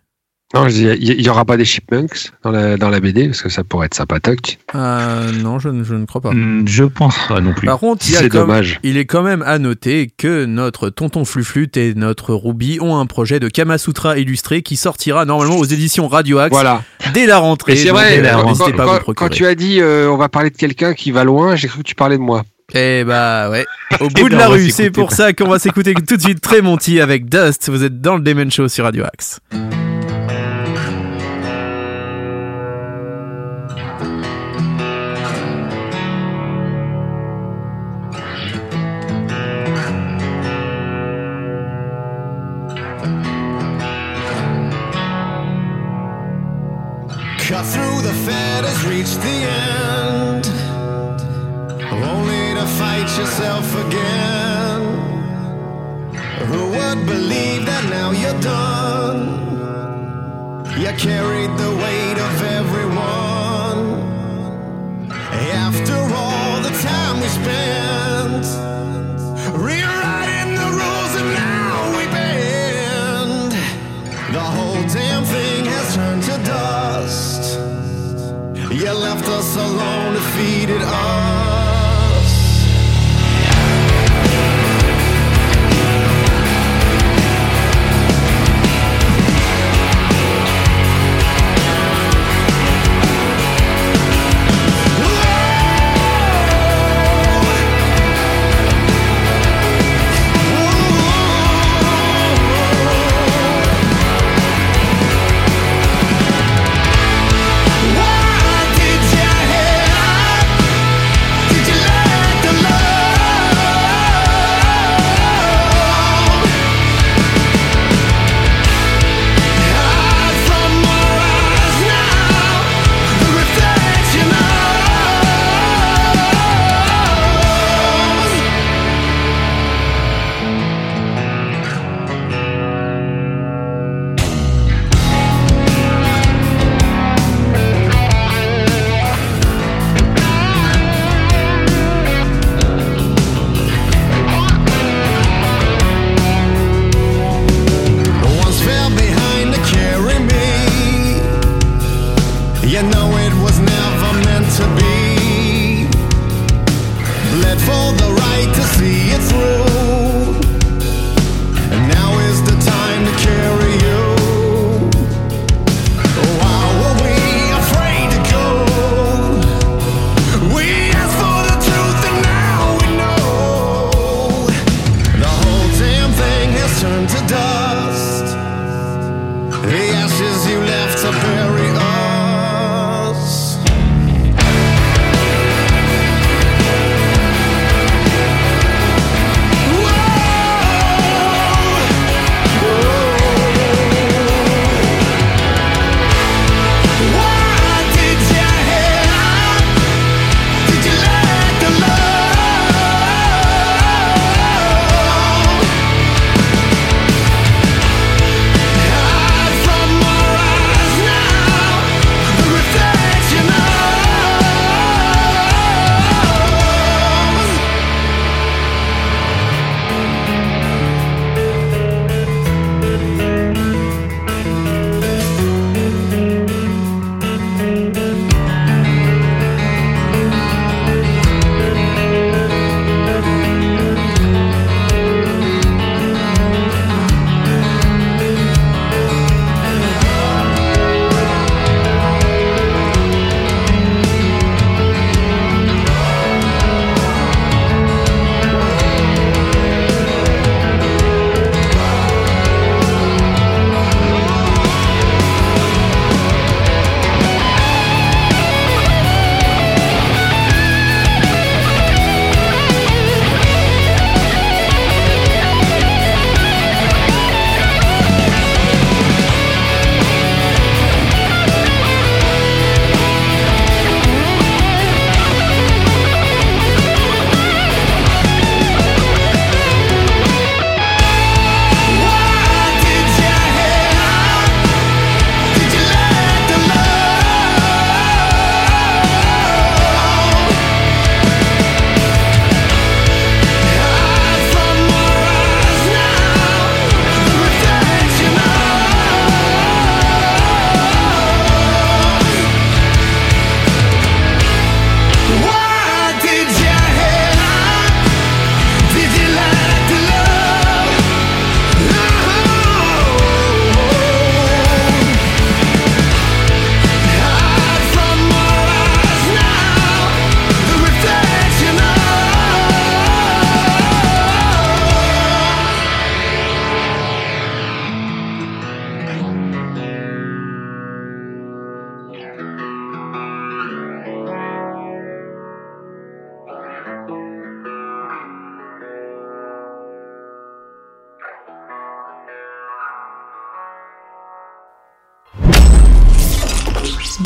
S3: Non, je dis, il y, aura pas des chipmunks dans la, dans la BD parce que ça pourrait être sympatoque.
S1: Euh, Non, je, ne- je ne crois pas.
S2: Hmm, Je pense pas non plus.
S1: Par contre, il, y a
S3: C'est
S1: comme-
S3: dommage.
S1: il est quand même à noter que notre tonton Fluflute et notre Ruby ont un projet de Kamasutra illustré qui sortira normalement aux éditions Radio Axe
S3: Voilà.
S1: dès la rentrée.
S3: C'est vrai,
S1: euh,
S3: quand,
S1: n'hésitez pas
S3: quand- quand tu as dit euh, on va parler de quelqu'un qui va loin, j'ai cru que tu parlais de moi.
S1: Eh bah ouais, [LAUGHS] au bout de la rue, c'est pour ça qu'on va s'écouter tout de suite très Monty avec Dust. Vous êtes dans le Demon Show sur Radio Axe.
S12: Yourself again. Who would believe that now you're done? You carried the weight of everyone. After all the time we spent rewriting the rules, and now we bend. The whole damn thing has turned to dust. You left us alone, defeated us.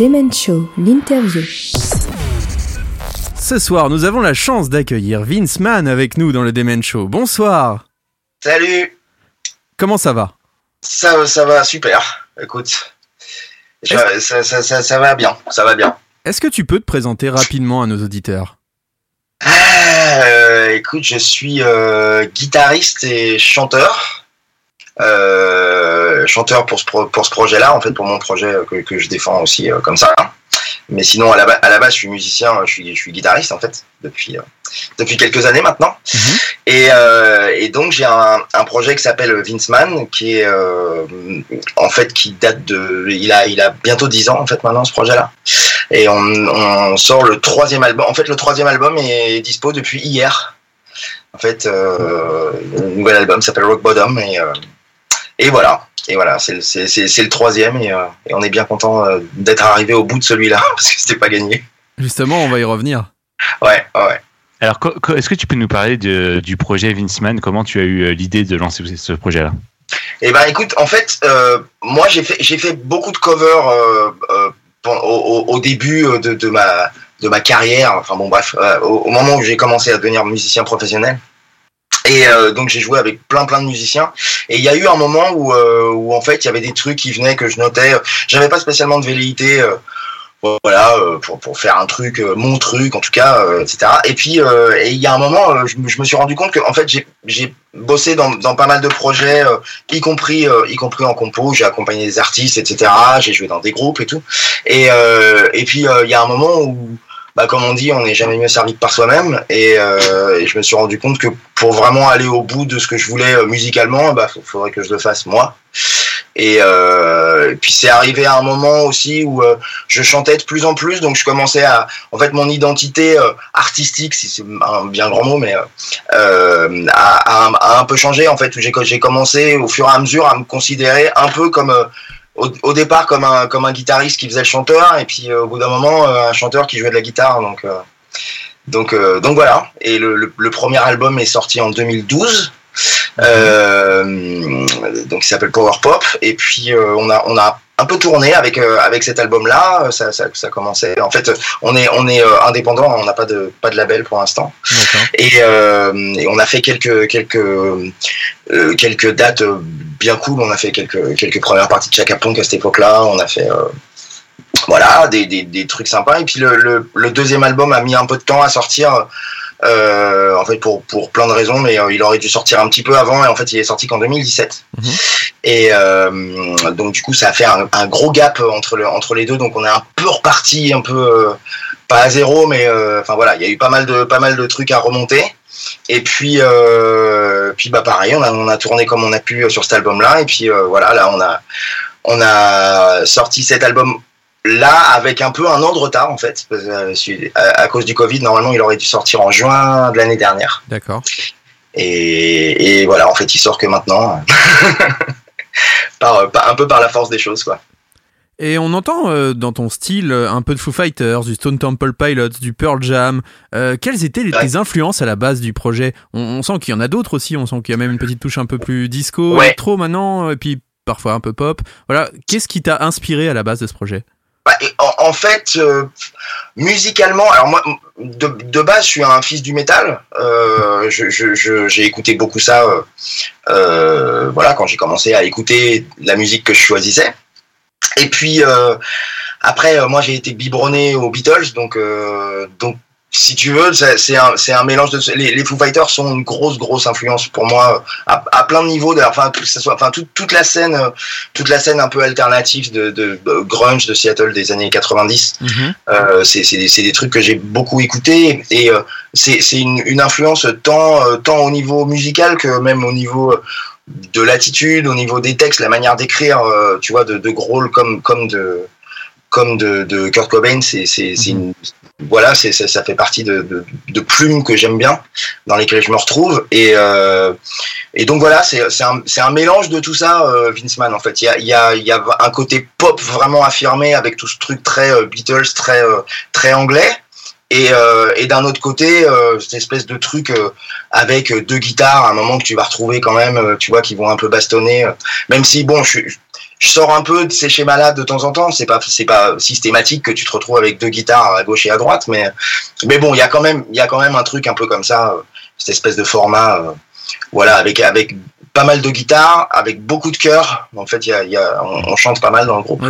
S6: Demen Show, l'interview.
S1: Ce soir, nous avons la chance d'accueillir Vince Mann avec nous dans le Demen Show. Bonsoir.
S13: Salut,
S1: Comment ça va?
S13: Ça, ça va super. Écoute, je- ça, ça, ça, ça va bien, ça va bien.
S1: Est-ce que tu peux te présenter rapidement à nos auditeurs?
S13: Ah, euh, écoute, je suis euh, guitariste et chanteur. Euh, chanteur pour ce, pro- pour ce projet-là, en fait, pour mon projet euh, que, que je défends aussi euh, comme ça. Mais sinon, à la, ba- à la base, je suis musicien, je suis, je suis guitariste, en fait, depuis, euh, depuis quelques années maintenant. Et, euh, et donc, j'ai un, un projet qui s'appelle Vince Man, qui est, euh, en fait, qui date de. Il a, il a bientôt 10 ans, en fait, maintenant, ce projet-là. Et on, on sort le troisième album. En fait, le troisième album est dispo depuis hier. En fait, euh, le nouvel album s'appelle Rock Bottom et, euh, et voilà. Et voilà, c'est le- troisième et, euh, et on est bien content euh, d'être arrivé au bout de celui-là [LAUGHS] parce que c'était pas gagné.
S1: Justement, on va y revenir.
S13: Ouais, ouais.
S2: Alors, est-ce que tu peux nous parler de- du projet Vinceman Comment tu as eu euh, l'idée de lancer ce projet-là?
S13: Et ben écoute, en fait, euh, moi j'ai fait j'ai fait beaucoup de covers euh, euh, au, au- au début de, de ma de ma carrière. Enfin bon bref, euh, au, au moment où j'ai commencé à devenir musicien professionnel. Et euh, donc j'ai joué avec plein plein de musiciens. Et il y a eu un moment où euh, où en fait il y avait des trucs qui venaient que je notais. J'avais pas spécialement de velléité. euh, voilà euh, pour, pour faire un truc euh, mon truc en tout cas euh, etc et puis et il y a un moment je, je me suis rendu compte que en fait j'ai bossé dans, dans pas mal de projets y compris y compris en compo j'ai accompagné des artistes etc j'ai joué dans des groupes et tout et et puis il y a un moment où bah, comme on dit, on n'est jamais mieux servi que par soi-même. Et, euh, je me suis rendu compte que pour vraiment aller au bout de ce que je voulais euh, musicalement, bah, faudrait que je le fasse moi. Et, euh, puis c'est arrivé à un moment aussi où euh, je chantais de plus en plus, donc je commençais à, en fait, mon identité euh, artistique, si c'est un bien grand mot, mais euh, a, a- a un peu changé en fait. J'ai commencé au fur et à mesure à me considérer un peu comme au, au départ comme un comme un guitariste qui faisait le chanteur, et puis euh, au bout d'un moment euh, un chanteur qui jouait de la guitare. Donc euh, donc donc voilà. Et le, le, le premier album est sorti en 2012. Euh, donc il s'appelle Power Pop et puis on a on a un peu tourné avec euh, avec cet album là ça, ça ça commençait en fait on est on est euh, indépendant on n'a pas de pas de label pour l'instant. Et, euh, et on a fait quelques quelques quelques dates bien cool. On a fait quelques quelques premières parties de Chaka Punk à cette époque là on a fait voilà des, des, des trucs sympas. Et puis le, le, le deuxième album a mis un peu de temps à sortir euh, en fait pour pour plein de raisons mais euh, il aurait dû sortir un petit peu avant et en fait il est sorti qu'en 2017 et euh, donc du coup ça a fait un, un gros gap entre le entre les deux. Donc on est un peu reparti un peu pas à zéro mais enfin voilà il y a eu pas mal de pas mal de trucs à remonter. Et puis puis bah pareil on a on a tourné comme on a pu sur cet album là et puis voilà là on a on a sorti cet album là avec un peu un an de retard en fait parce que, euh, su- à, à cause du Covid normalement il aurait dû sortir en juin de l'année dernière
S1: D'accord.
S13: et, et voilà en fait il sort que maintenant [LAUGHS] par, par- un peu par la force des choses quoi
S1: Et on entend euh, dans ton style euh, un peu de Foo Fighters, du Stone Temple Pilots, du Pearl Jam. Euh, quelles étaient les, tes influences à la base du projet? On, on sent qu'il y en a d'autres aussi, on sent qu'il y a même une petite touche un peu plus disco,
S13: Ouais.
S1: électro maintenant, et puis parfois un peu pop. Voilà, qu'est-ce qui t'a inspiré à la base de ce projet?
S13: et en, en fait, euh, musicalement, alors moi, de, de base, je suis un fils du métal. Euh, je- je- je- j'ai écouté beaucoup ça, euh, euh, voilà, quand j'ai commencé à écouter la musique que je choisissais. Et puis euh, après, euh, moi, j'ai été biberonné aux Beatles, donc donc si tu veux, c'est un, un mélange de. Les, les Foo Fighters sont une grosse, grosse influence pour moi à, à plein de niveaux. d'ailleurs, Enfin, que ça soit, enfin, toute, toute la scène, euh, toute la scène un peu alternative de, de, de grunge de Seattle des années 90. Euh, c'est des, c'est des trucs que j'ai beaucoup écouté et euh, c'est une, une influence tant euh, tant au niveau musical que même au niveau de l'attitude, au niveau des textes, la manière d'écrire, tu vois, de, de Grohl comme comme de comme de, de Kurt Cobain, c'est c'est une voilà, c'est ça fait partie de, de, de plumes que j'aime bien, dans lesquelles je me retrouve et euh, et donc voilà, c'est un, un mélange de tout ça, euh, Vince Mann, en fait. Il y a, y, a, y a un côté pop vraiment affirmé avec tout ce truc très euh, Beatles, très, euh, très anglais. Et, et d'un autre côté, cette espèce de truc avec deux guitares, à un moment que tu vas retrouver quand même, tu vois, qui vont un peu bastonner. même si, bon, je suis, je je sors un peu de ces schémas-là de temps en temps. C'est pas, c'est pas systématique que tu te retrouves avec deux guitares à gauche et à droite, mais, mais bon, il y a quand même, il y a quand même un truc un peu comme ça, euh, cette espèce de format, euh, voilà, avec, avec pas mal de guitares, avec beaucoup de chœurs. En fait, il y a, on, chante pas mal dans le groupe.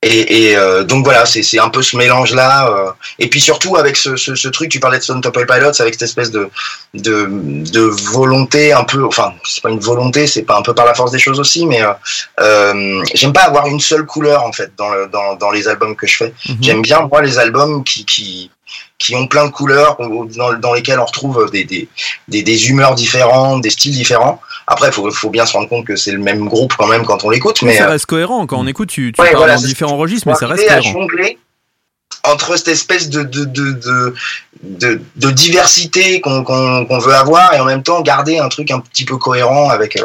S13: Et, et euh, donc voilà, c'est un peu ce mélange-là. euh, et puis surtout avec ce, ce, ce truc, tu parlais de Stone Temple Pilots, avec cette espèce de, de, de volonté un peu, enfin, c'est pas une volonté, c'est pas un peu par la force des choses aussi, mais euh, euh, j'aime pas avoir une seule couleur en fait dans, le, dans, dans les albums que je fais.
S1: Mhm.
S13: J'aime bien moi les albums qui, qui, qui ont plein de couleurs, ou- dans, dans lesquels on retrouve des, des, des, des humeurs différentes, des styles différents. Après, il faut, faut bien se rendre compte que c'est le même groupe quand même quand on l'écoute,
S1: Mais
S13: mais
S1: ça
S13: euh,
S1: reste cohérent. Quand on écoute, tu, tu
S13: Ouais,
S1: parles
S13: voilà,
S1: dans
S13: c'est-
S1: différents registres, mais ça reste cohérent.
S13: jongler entre cette espèce de de de de, de, de diversité qu'on veut avoir et en même temps garder un truc un petit peu cohérent avec euh,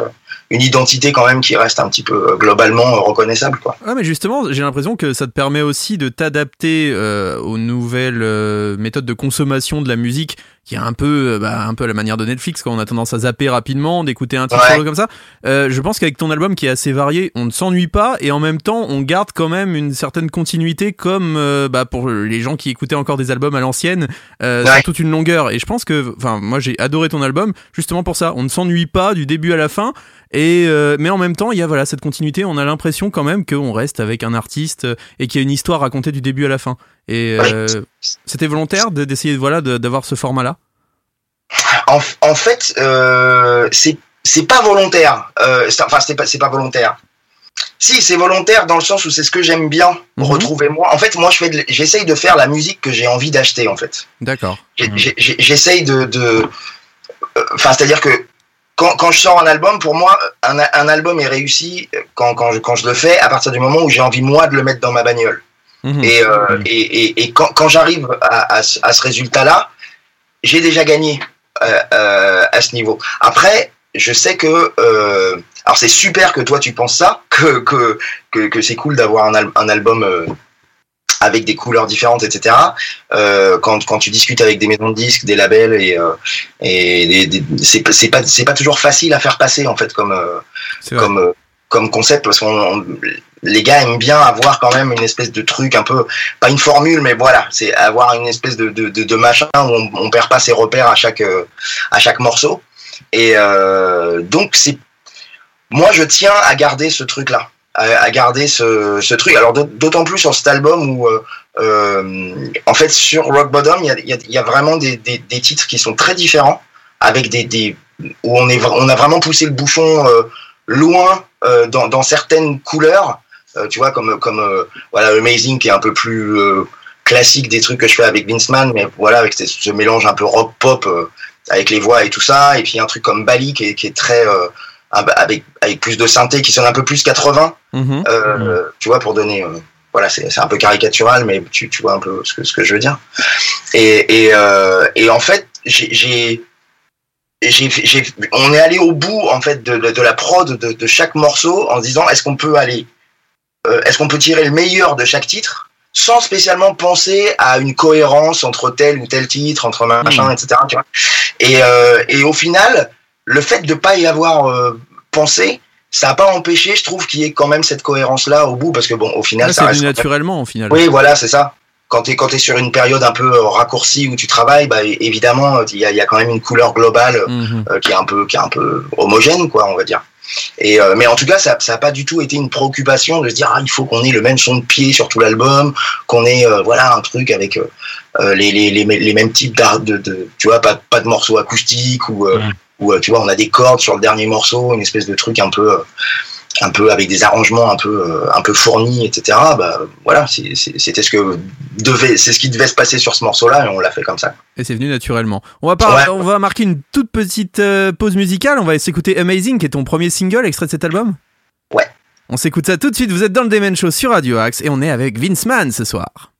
S13: une identité quand même qui reste un petit peu euh, globalement euh, reconnaissable quoi.
S1: Ouais, mais justement, j'ai l'impression que ça te permet aussi de t'adapter euh, aux nouvelles méthodes de consommation de la musique, qui est un peu, euh, bah, un peu à la manière de Netflix, quand on a tendance à zapper rapidement, d'écouter un titre
S13: Ouais.
S1: comme ça. Euh, je pense qu'avec ton album qui est assez varié, on ne s'ennuie pas et en même temps, on garde quand même une certaine continuité, comme euh, bah, pour les gens qui écoutaient encore des albums à l'ancienne, euh,
S13: Ouais.
S1: toute une longueur. Et je pense que, enfin, moi j'ai adoré ton album justement pour ça. On ne s'ennuie pas du début à la fin. Et euh, mais en même temps, il y a voilà cette continuité. On a l'impression quand même qu'on reste avec un artiste euh, et qu'il y a une histoire racontée du début à la fin. Et euh, c'était volontaire de- d'essayer voilà de- d'avoir ce format-là?
S13: En, en fait, euh, c'est c'est pas volontaire. Euh, enfin, c'est pas c'est pas volontaire. Si, c'est volontaire dans le sens où c'est ce que j'aime bien
S1: Mhm.
S13: retrouver moi. En fait, moi, je fais, j'essaye de faire la musique que j'ai envie d'acheter en fait.
S1: D'accord.
S13: J'ai- J'essaye de, de, euh, enfin, c'est-à-dire que quand, quand je sors un album, pour moi, un, un album est réussi quand, quand, je, quand je le fais à partir du moment où j'ai envie moi de le mettre dans ma bagnole.
S1: Mhm.
S13: Et, euh, et, et, et quand, quand j'arrive à, à, ce- à ce résultat-là, j'ai déjà gagné euh, euh, à ce niveau. Après, je sais que euh, alors c'est super que toi tu penses ça, [LAUGHS] que que que, que c'est cool d'avoir un, al- un album euh, avec des couleurs différentes, etc. Euh, quand quand tu discutes avec des maisons de disques, des labels et euh, et des- des- c'est pas c'est pas toujours facile à faire passer en fait comme euh, comme euh, comme concept parce qu'on on- les gars aiment bien avoir quand même une espèce de truc un peu pas une formule mais voilà c'est avoir une espèce de de, de, machin où on, perd pas ses repères à chaque euh, à chaque morceau. Et euh, donc c'est moi je tiens à garder ce truc là à, garder ce, ce truc. Alors d'aut- d'autant plus sur cet album où euh, en fait sur Rock Bottom il y a, y a, vraiment des, des, titres qui sont très différents avec des, où on est on a vraiment poussé le bouchon loin euh, dans, dans certaines couleurs euh, tu vois comme comme euh, voilà Amazing qui est un peu plus euh, classique des trucs que je fais avec Vince Mann mais voilà avec ce, ce mélange un peu rock pop euh, avec les voix et tout ça et puis un truc comme Bali qui est, qui est très euh, avec avec plus de synthé qui sonne un peu plus 80
S1: Mhm.
S13: euh, tu vois, pour donner, euh, voilà, c'est c'est un peu caricatural, mais tu, tu vois un peu ce que, ce que je veux dire. Et, et, euh, et en fait, j'ai, j'ai, j'ai, j'ai- on est allé au bout en fait de, de, de la prod de, de chaque morceau en se disant est-ce qu'on peut aller, euh, est-ce qu'on peut tirer le meilleur de chaque titre sans spécialement penser à une cohérence entre tel ou tel titre, entre machin,
S1: Mhm.
S13: etc. Tu vois. Et, euh, et au final, le fait de pas y avoir euh, pensé, ça n'a pas empêché, je trouve, qu'il y ait quand même cette cohérence-là au bout, parce que bon, au final, ça
S1: c'est
S13: reste.
S1: naturellement au final.
S13: Oui, voilà, c'est ça. Quand tu es, quand sur une période un peu euh, raccourcie où tu travailles, bah, évidemment, il y a, il y a quand même une couleur globale
S1: Mhm.
S13: euh, qui est un peu, qui est un peu homogène, quoi, on va dire. Et euh, mais en tout cas, ça, ça a pas du tout été une préoccupation de se dire ah il faut qu'on ait le même son de pied sur tout l'album, qu'on ait euh, voilà un truc avec euh, euh, les, les, les, les mêmes types d'art de, de tu vois pas pas de morceaux acoustiques ou euh, ou euh, tu vois on a des cordes sur le dernier morceau, une espèce de truc un peu euh, un peu avec des arrangements un peu euh, un peu fournis etc. Bah voilà c'était ce que devait c'est ce qui devait se passer sur ce morceau là et on l'a fait comme ça.
S1: Et c'est venu naturellement. On va,
S13: Ouais.
S1: on va marquer une toute petite euh, pause musicale. On va s'écouter Amazing, qui est ton premier single extrait de cet album?
S13: Ouais.
S1: On s'écoute ça tout de suite. Vous êtes dans le Demen Show sur Radio Axe et on est avec Vince Mann ce soir.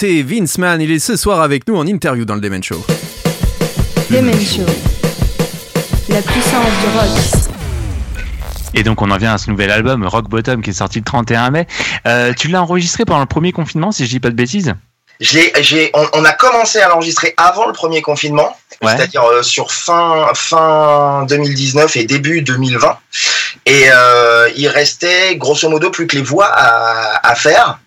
S1: C'est Vince Mann, il est ce soir avec nous en interview dans le Demen Show.
S6: Demen Show. La puissance du rock.
S2: Et donc on en vient à ce nouvel album Rock Bottom qui est sorti le 31 mai. Euh, tu l'as enregistré pendant le premier confinement si je dis pas de bêtises?
S13: Je l'ai- j'ai- on, on a commencé à l'enregistrer avant le premier confinement,
S2: Ouais.
S13: c'est-à-dire euh, sur fin, fin 2019 et début 2020. Et euh, il restait grosso modo plus que les voix à, à faire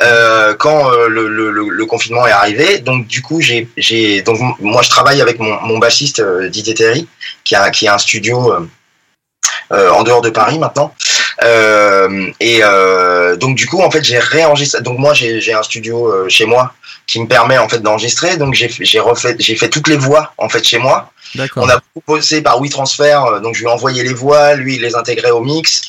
S13: euh, quand euh, le, le- le- le confinement est arrivé. Donc du coup, j'ai, j'ai donc moi je travaille avec mon, mon bassiste euh, Didier Terry, qui a qui a un studio en dehors de Paris maintenant. Et donc du coup, en fait, j'ai réenregistré. Donc moi, j'ai j'ai un studio chez moi qui me permet en fait d'enregistrer. Donc j'ai j'ai refait j'ai fait toutes les voix en fait chez moi.
S1: D'accord.
S13: On a bossé par WeTransfer, donc je lui ai envoyé les voix, lui il les intégrait au mix.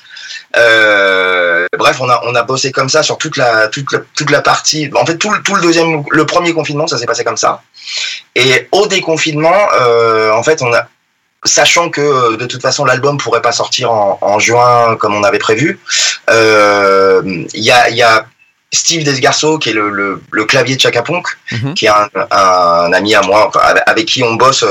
S13: Euh, bref, on a on a bossé comme ça sur toute la toute la, toute la partie. En fait, tout le tout le deuxième, le premier confinement, ça s'est passé comme ça. Et au déconfinement, euh, en fait, on a sachant que euh, de toute façon l'album pourrait pas sortir en, en juin comme on avait prévu. euh, Il y a y a Steve Desgarceau qui est le, le, le clavier de Chaka Ponk,
S1: Mhm.
S13: qui est un, un ami à moi, enfin, avec qui on bosse.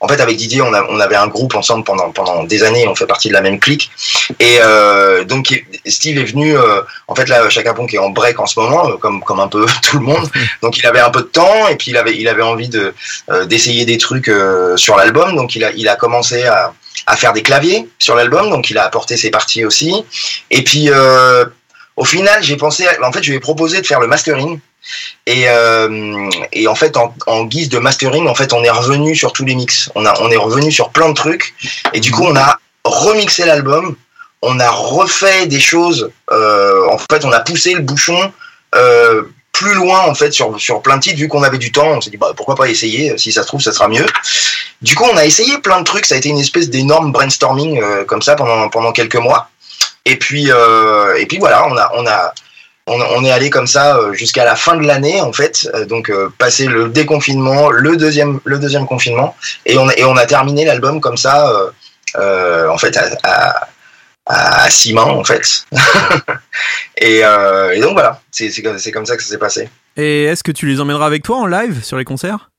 S13: En fait, avec Didier, on, a, on avait un groupe ensemble pendant pendant des années. On fait partie de la même clique. Et euh, donc Steve est venu. euh, en fait, là, Chaka Ponk est en break en ce moment, euh, comme comme un peu [LAUGHS] tout le monde. Donc il avait un peu de temps et puis il avait il avait envie de euh, d'essayer des trucs euh, sur l'album. Donc il a il a commencé à à faire des claviers sur l'album. Donc il a apporté ses parties aussi. Et puis euh, au final, j'ai pensé, en fait, je lui ai proposé de faire le mastering. Et, euh, et en fait, en, guise de mastering, en fait, on est revenu sur tous les mix. On, a, on est revenu sur plein de trucs. Et du coup, on a remixé l'album. On a refait des choses. euh, en fait, on a poussé le bouchon euh, plus loin, en fait, sur, sur plein de titres. Vu qu'on avait du temps, on s'est dit, bah, pourquoi pas essayer Si ça se trouve, ça sera mieux. Du coup, on a essayé plein de trucs. Ça a été une espèce d'énorme brainstorming comme ça pendant, pendant quelques mois. Et puis, et puis voilà, on a, on a, on, on est allé comme ça euh, jusqu'à la fin de l'année en fait. Euh, donc, euh, passer le déconfinement, le deuxième, le deuxième confinement, et on, a- et on a terminé l'album comme ça, en fait, à, à, à six mains en fait. [LAUGHS] et, euh, et donc voilà, c'est comme, ça que ça s'est passé.
S1: Et est-ce que tu les emmèneras avec toi en live sur les concerts?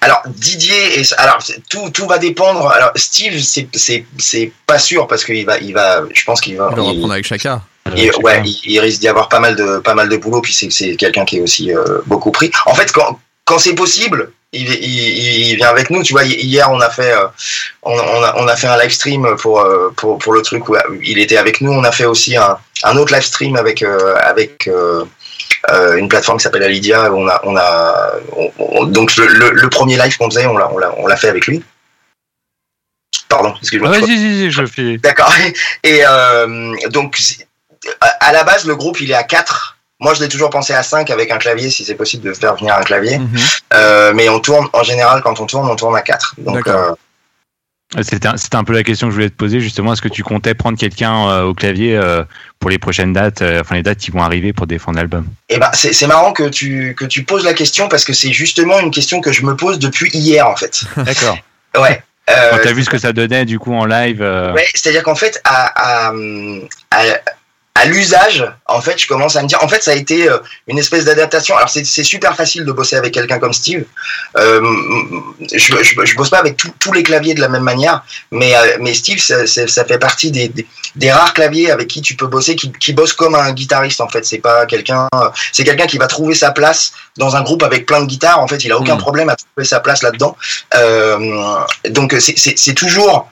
S13: Alors Didier, et, alors tout, tout va dépendre. Alors Steve, c'est pas sûr parce qu'il va il va, je pense qu'il va.
S1: Il va reprendre avec Chaka.
S13: Et, ouais, il, il risque d'y avoir pas mal de pas mal de boulot. Puis c'est c'est quelqu'un qui est aussi euh, beaucoup pris. En fait, quand quand c'est possible, il, il, il vient avec nous. Tu vois, hier on a fait euh, on, on a on a fait un live stream pour euh, pour pour le truc où il était avec nous. On a fait aussi un un autre live stream avec euh, avec euh, euh, une plateforme qui s'appelle Alidia. On a on a on- on- donc le, le, le premier live qu'on faisait, on l'a on l'a on l'a fait avec lui. Pardon, excuse-moi.
S2: Ah, Vas-y, vas-y, je fais.
S13: D'accord. Et euh, donc, à la base, le groupe, il est à 4. Moi, je l'ai toujours pensé à 5 avec un clavier, si c'est possible de faire venir un clavier.
S1: Mhm.
S13: Euh, mais on tourne, en général, quand on tourne, on tourne à 4. Donc,
S1: D'accord.
S13: euh,
S2: C'était un, peu la question que je voulais te poser justement. Est-ce que tu comptais prendre quelqu'un euh, au clavier euh, pour les prochaines dates, euh, enfin les dates qui vont arriver pour défendre l'album?
S13: Eh ben, c'est marrant que tu, que tu poses la question parce que c'est justement une question que je me pose depuis hier, en fait. [LAUGHS]
S2: D'accord.
S13: Ouais. Euh,
S2: Quand t'as vu ce que ça donnait du coup en live euh,
S13: Ouais, c'est-à-dire qu'en fait, à, à, à, à l'usage, en fait, je commence à me dire, en fait, ça a été euh, une espèce d'adaptation. Alors, c'est super facile de bosser avec quelqu'un comme Steve. Euh, je, je, je bosse pas avec tous- tous les claviers de la même manière, mais, euh, mais Steve, ça, fait partie des, des, des rares claviers avec qui tu peux bosser, qui, qui bosse comme un guitariste, en fait. C'est pas quelqu'un, c'est quelqu'un qui va trouver sa place dans un groupe avec plein de guitares. En fait, il a aucun
S1: Mm.
S13: problème à trouver sa place là-dedans. Euh, donc, c'est toujours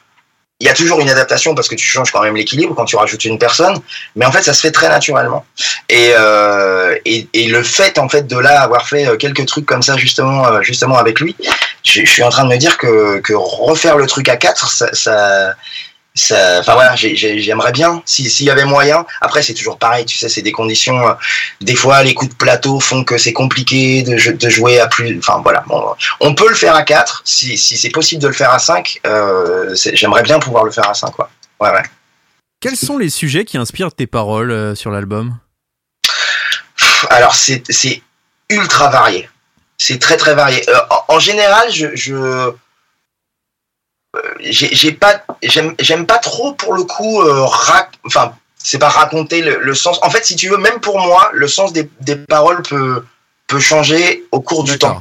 S13: il y a toujours une adaptation parce que tu changes quand même l'équilibre quand tu rajoutes une personne, mais en fait ça se fait très naturellement. Et, euh, et, et le fait en fait de là avoir fait euh, quelques trucs comme ça justement euh, justement avec lui, je, suis en train de me dire que, refaire le truc à quatre, ça, enfin voilà, j'ai- j'ai- j'aimerais bien si- s'il y avait moyen. Après, c'est toujours pareil, tu sais, c'est des conditions. euh, des fois, les coups de plateau font que c'est compliqué de, de jouer à plus. Enfin voilà, bon, on peut le faire à 4 si, si c'est possible de le faire à 5 euh, J'aimerais bien pouvoir le faire à 5 quoi. Ouais ouais.
S1: Quels sont les sujets qui inspirent tes paroles euh, sur l'album?
S13: Alors c'est c'est ultra varié. C'est très très varié. Euh, en, général, je, je j'ai j'ai pas j'aime pas trop pour le coup euh, enfin c'est pas raconter le, le sens. En fait, si tu veux, même pour moi, le sens des, des paroles peut peut changer au cours du temps.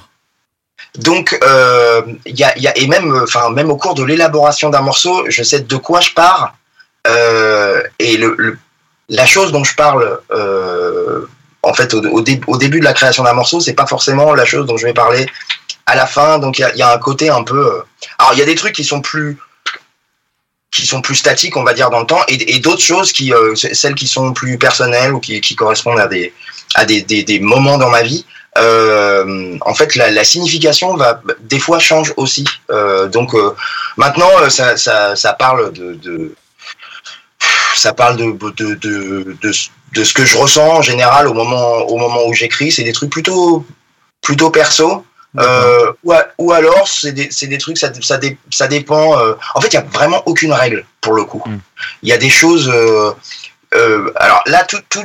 S13: Donc, euh, y a, il y a, et même, enfin, même au cours de l'élaboration d'un morceau, je sais de quoi je pars. Euh, et le, le- la chose dont je parle, euh, en fait, au, au, dé- au début de la création d'un morceau, c'est pas forcément la chose dont je vais parler à la fin. Donc, il y a, un côté un peu. euh, Alors, il y a des trucs qui sont plus qui sont plus statiques, on va dire, dans le temps, et, d'autres choses qui, euh, celles qui sont plus personnelles ou qui, correspondent à des à des, des, moments dans ma vie. Euh, en fait, la, signification va des fois change aussi. Donc maintenant, ça, ça, parle de, de ça parle de, de, de, de ce que je ressens en général au moment au moment où j'écris. C'est des trucs plutôt plutôt perso. Euh, ou, a- ou alors c'est des, des trucs ça, ça, dé- ça dépend euh, en fait il y a vraiment aucune règle pour le coup. Il y a des choses euh, euh, alors là tout, tout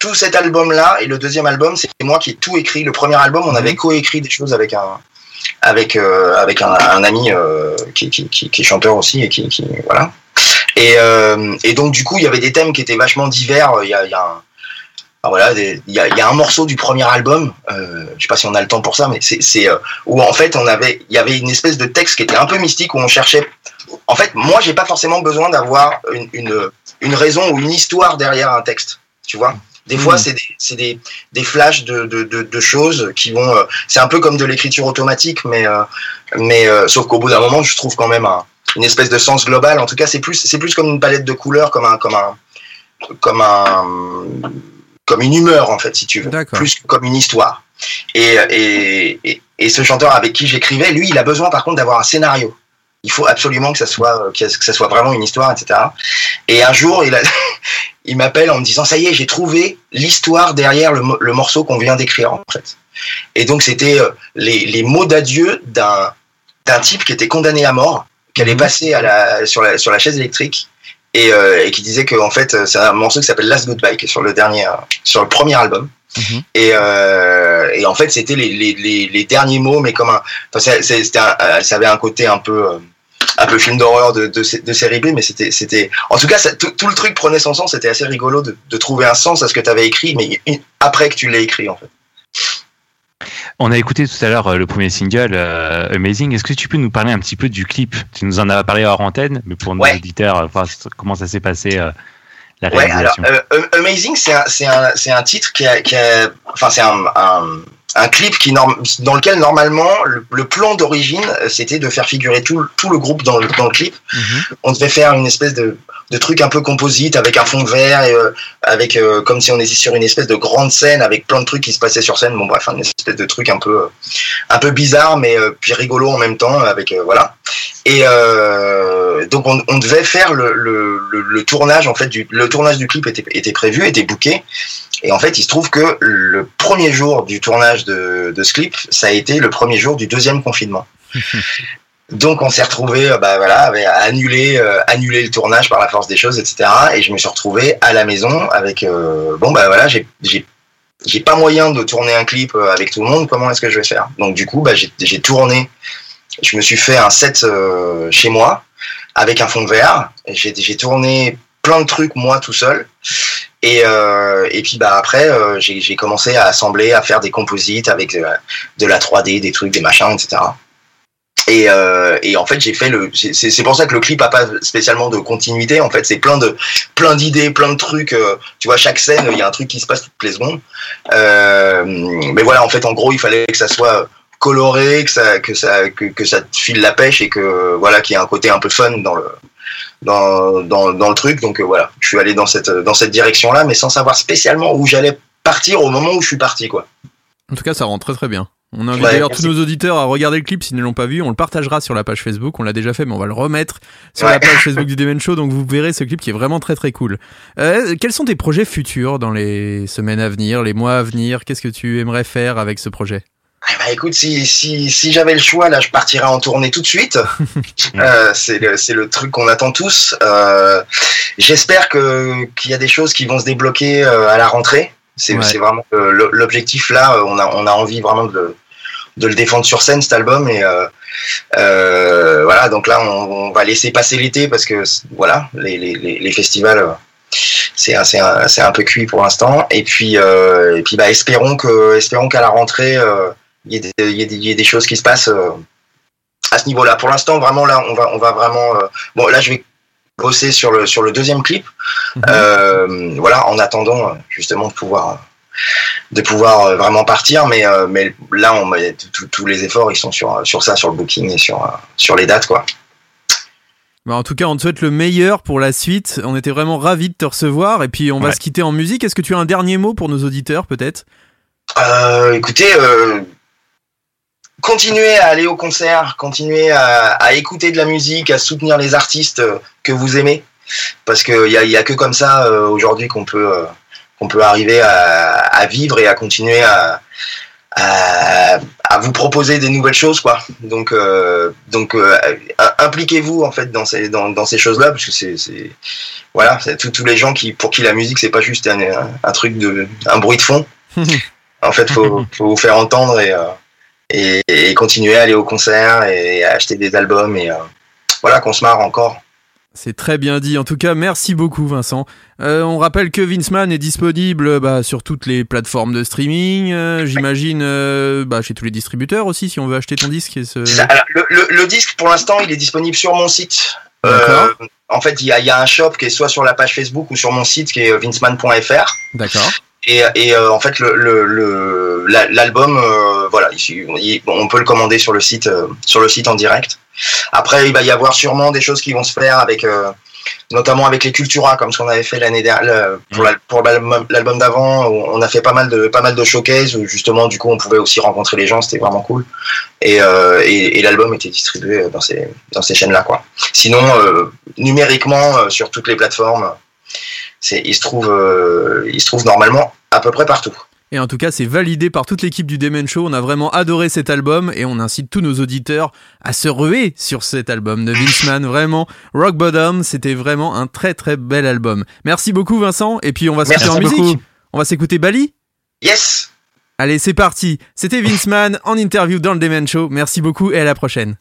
S13: tout cet album là et le deuxième album c'est moi qui ai tout écrit. Le premier album on avait coécrit des choses avec un avec euh, avec un, un ami euh, qui, qui, qui, qui est chanteur aussi et qui, qui voilà. Et, euh, et donc du coup il y avait des thèmes qui étaient vachement divers. Il y a, y a un voilà, il y a, il y a un morceau du premier album, euh, je sais pas si on a le temps pour ça, mais c'est euh, où en fait on avait, il y avait une espèce de texte qui était un peu mystique où on cherchait. En fait, moi j'ai pas forcément besoin d'avoir une, une une raison ou une histoire derrière un texte, tu vois. Des fois,
S14: Mhm.
S13: c'est des, c'est des, des flashs de, de, de, de choses qui vont. euh, c'est un peu comme de l'écriture automatique, mais, euh, mais euh, sauf qu'au bout d'un moment, je trouve quand même un, une espèce de sens global. En tout cas, c'est plus, c'est plus comme une palette de couleurs, comme un, comme un, comme un, comme une humeur en fait, si tu veux, plus que comme une histoire. Et, et, et, et ce chanteur avec qui j'écrivais, lui, il a besoin par contre d'avoir un scénario. Il faut absolument que ça soit, que ça soit vraiment une histoire, etc. Et un jour, il, a- [LAUGHS] il m'appelle en me disant, ça y est, j'ai trouvé l'histoire derrière le, le morceau qu'on vient d'écrire, en fait. Et donc, c'était euh, les, les mots d'adieu d'un, d'un type qui était condamné à mort, qui allait passer à la, sur, la, sur la chaise électrique, et, euh, et qui disait que, en fait, c'est un morceau qui s'appelle Last Goodbye, qui est sur le dernier, euh, sur le premier album. Et, euh, et en fait, c'était les, les, les, les derniers mots, mais comme un, enfin, c'était euh, ça avait un côté un peu, euh, un peu film d'horreur de, de, de série B, mais c'était, c'était, en tout cas, ça- tout, tout le truc prenait son sens. C'était assez rigolo de, de trouver un sens à ce que tu avais écrit, mais après que tu l'aies écrit, en fait.
S2: On a écouté tout à l'heure euh, le premier single euh, Amazing. Est-ce que tu peux nous parler un petit peu du clip? Tu nous en as parlé hors antenne, mais pour nos auditeurs, euh, enfin, comment ça s'est passé euh, la
S13: Ouais, alors,
S2: réalisation
S13: Amazing, c'est un, titre qui a, qui a- enfin, c'est un, un, un clip qui dans lequel normalement le, le plan d'origine c'était de faire figurer tout, le- tout le groupe dans le, dans le clip. On devait faire une espèce de, de truc un peu composite avec un fond vert et euh, avec euh, comme si on était sur une espèce de grande scène avec plein de trucs qui se passaient sur scène. Bon bref, une espèce de truc un peu euh, un peu bizarre mais puis rigolo en même temps avec voilà. Et donc on, devait faire le, le tournage en fait du le tournage du clip était, était prévu, était booké. Et en fait, il se trouve que le premier jour du tournage de, de ce clip, ça a été le premier jour du deuxième confinement. [LAUGHS] Donc on s'est retrouvé, euh, bah voilà, à annuler, euh, annuler le tournage par la force des choses, etc. Et je me suis retrouvé à la maison avec, euh, bon bah voilà, j'ai, pas moyen de tourner un clip euh, avec tout le monde. Comment est-ce que je vais faire? Donc du coup, bah j'ai, tourné. Je me suis fait un set chez moi avec un fond vert. J'ai, j'ai tourné plein de trucs moi tout seul. Et, puis bah après, j'ai, commencé à assembler, à faire des composites avec de la 3D, des trucs, des machins, etc. Et, euh, et en fait, j'ai fait le. c'est- pour ça que le clip a pas spécialement de continuité. En fait, c'est plein de plein d'idées, plein de trucs. euh, tu vois, chaque scène, il y a un truc qui se passe toutes les secondes. Euh, mais voilà, en fait, en gros, il fallait que ça soit coloré, que ça que ça que, ça te file la pêche et que voilà, qu'il y ait un côté un peu fun dans le dans dans, dans le truc. Donc voilà, je suis allé dans cette dans cette direction-là, mais sans savoir spécialement où j'allais partir au moment où je suis parti, quoi.
S1: En tout cas, ça rend très très bien. On invite
S13: Ouais,
S1: d'ailleurs tous nos auditeurs à regarder le clip s'ils ne l'ont pas vu. On le partagera sur la page Facebook. On l'a déjà fait, mais on va le remettre sur
S13: Ouais.
S1: la page Facebook du Demen Show. Donc vous verrez ce clip qui est vraiment très très cool. Euh, quels sont tes projets futurs dans les semaines à venir, les mois à venir? Qu'est-ce que tu aimerais faire avec ce projet?
S13: Eh ben, écoute, si, si, si j'avais le choix, là, je partirais en tournée tout de suite. [LAUGHS] Euh, c'est le, truc qu'on attend tous. Euh, J'espère que qu'il y a des choses qui vont se débloquer à la rentrée. C'est
S1: Ouais.
S13: vraiment l'objectif là. On a, on a envie vraiment de le, de le défendre sur scène cet album et euh, euh, voilà. Donc là, on, on va laisser passer l'été parce que voilà, les, les, les, festivals. euh, c'est un- un, un peu cuit pour l'instant. Et puis, euh, et puis bah, espérons que, espérons qu'à la rentrée, euh, il y, ait des- il y il y ait des choses qui se passent euh, à ce niveau-là. Pour l'instant, vraiment là, on va, on va vraiment. euh, bon, là, je vais bosser sur le sur le deuxième clip. Euh, voilà, en attendant euh, justement de pouvoir de pouvoir euh, vraiment partir. Mais euh, mais là, on tous les efforts, ils sont sur sur ça, sur le booking et sur euh, sur les dates, quoi.
S1: Bah, en tout cas, on te souhaite le meilleur pour la suite. On était vraiment ravis de te recevoir. Et puis, on va se quitter en musique. Est-ce que tu as un dernier mot pour nos auditeurs, peut-être?
S13: Euh, écoutez, euh, continuez à aller au concert, continuez à, à écouter de la musique, à soutenir les artistes euh, que vous aimez, parce qu'il y a, y a que comme ça euh, aujourd'hui qu'on peut euh, qu'on peut arriver à, à vivre et à continuer à, à, à vous proposer des nouvelles choses, quoi. Donc euh, donc euh, impliquez-vous en fait dans ces dans, dans ces choses-là, parce que c'est voilà, c'est tous les gens qui pour qui la musique c'est pas juste un, un, un truc de un bruit de fond. [LAUGHS] En fait, faut, faut vous faire entendre et, euh, et, et continuer à aller au concert et à acheter des albums et voilà qu'on se marre encore.
S1: C'est très bien dit. En tout cas, merci beaucoup, Vincent. Euh, on rappelle que Vinceman est disponible bah, sur toutes les plateformes de streaming. euh, J'imagine euh, bah, chez tous les distributeurs aussi, si on veut acheter ton disque. Et ce...
S13: C'est ça. Alors, le, le- le disque, pour l'instant, il est disponible sur mon site.
S1: D'accord.
S13: En fait, il y a, il y a un shop qui est soit sur la page Facebook ou sur mon site qui est vinceman.fr.
S1: D'accord.
S13: Et, et euh, en fait, le- le- le- la- l'album, euh, voilà, il- il- on peut le commander sur le site, euh, sur le site en direct. Après, il va y avoir sûrement des choses qui vont se faire avec, euh, notamment avec les Cultura, comme ce qu'on avait fait l'année dernière pour la- pour l'album d'avant. où On a fait pas mal de pas mal de showcases où justement, du coup, on pouvait aussi rencontrer les gens. C'était vraiment cool. Et, euh, et, et l'album était distribué dans ces dans ces chaînes-là, quoi. Sinon, euh, numériquement, sur toutes les plateformes, c'est il se trouve il se trouve normalement à peu près partout.
S1: Et en tout cas, c'est validé par toute l'équipe du Demen Show. On a vraiment adoré cet album et on incite tous nos auditeurs à se ruer sur cet album de Vinceman. Vraiment, Rock Bottom, c'était vraiment un très très bel album. Merci beaucoup, Vincent. Et puis, on va quitter en
S13: beaucoup.
S1: musique. On va s'écouter Bali
S13: Yes.
S1: Allez, c'est parti. C'était Vinceman en interview dans le Demen Show. Merci beaucoup et à la prochaine.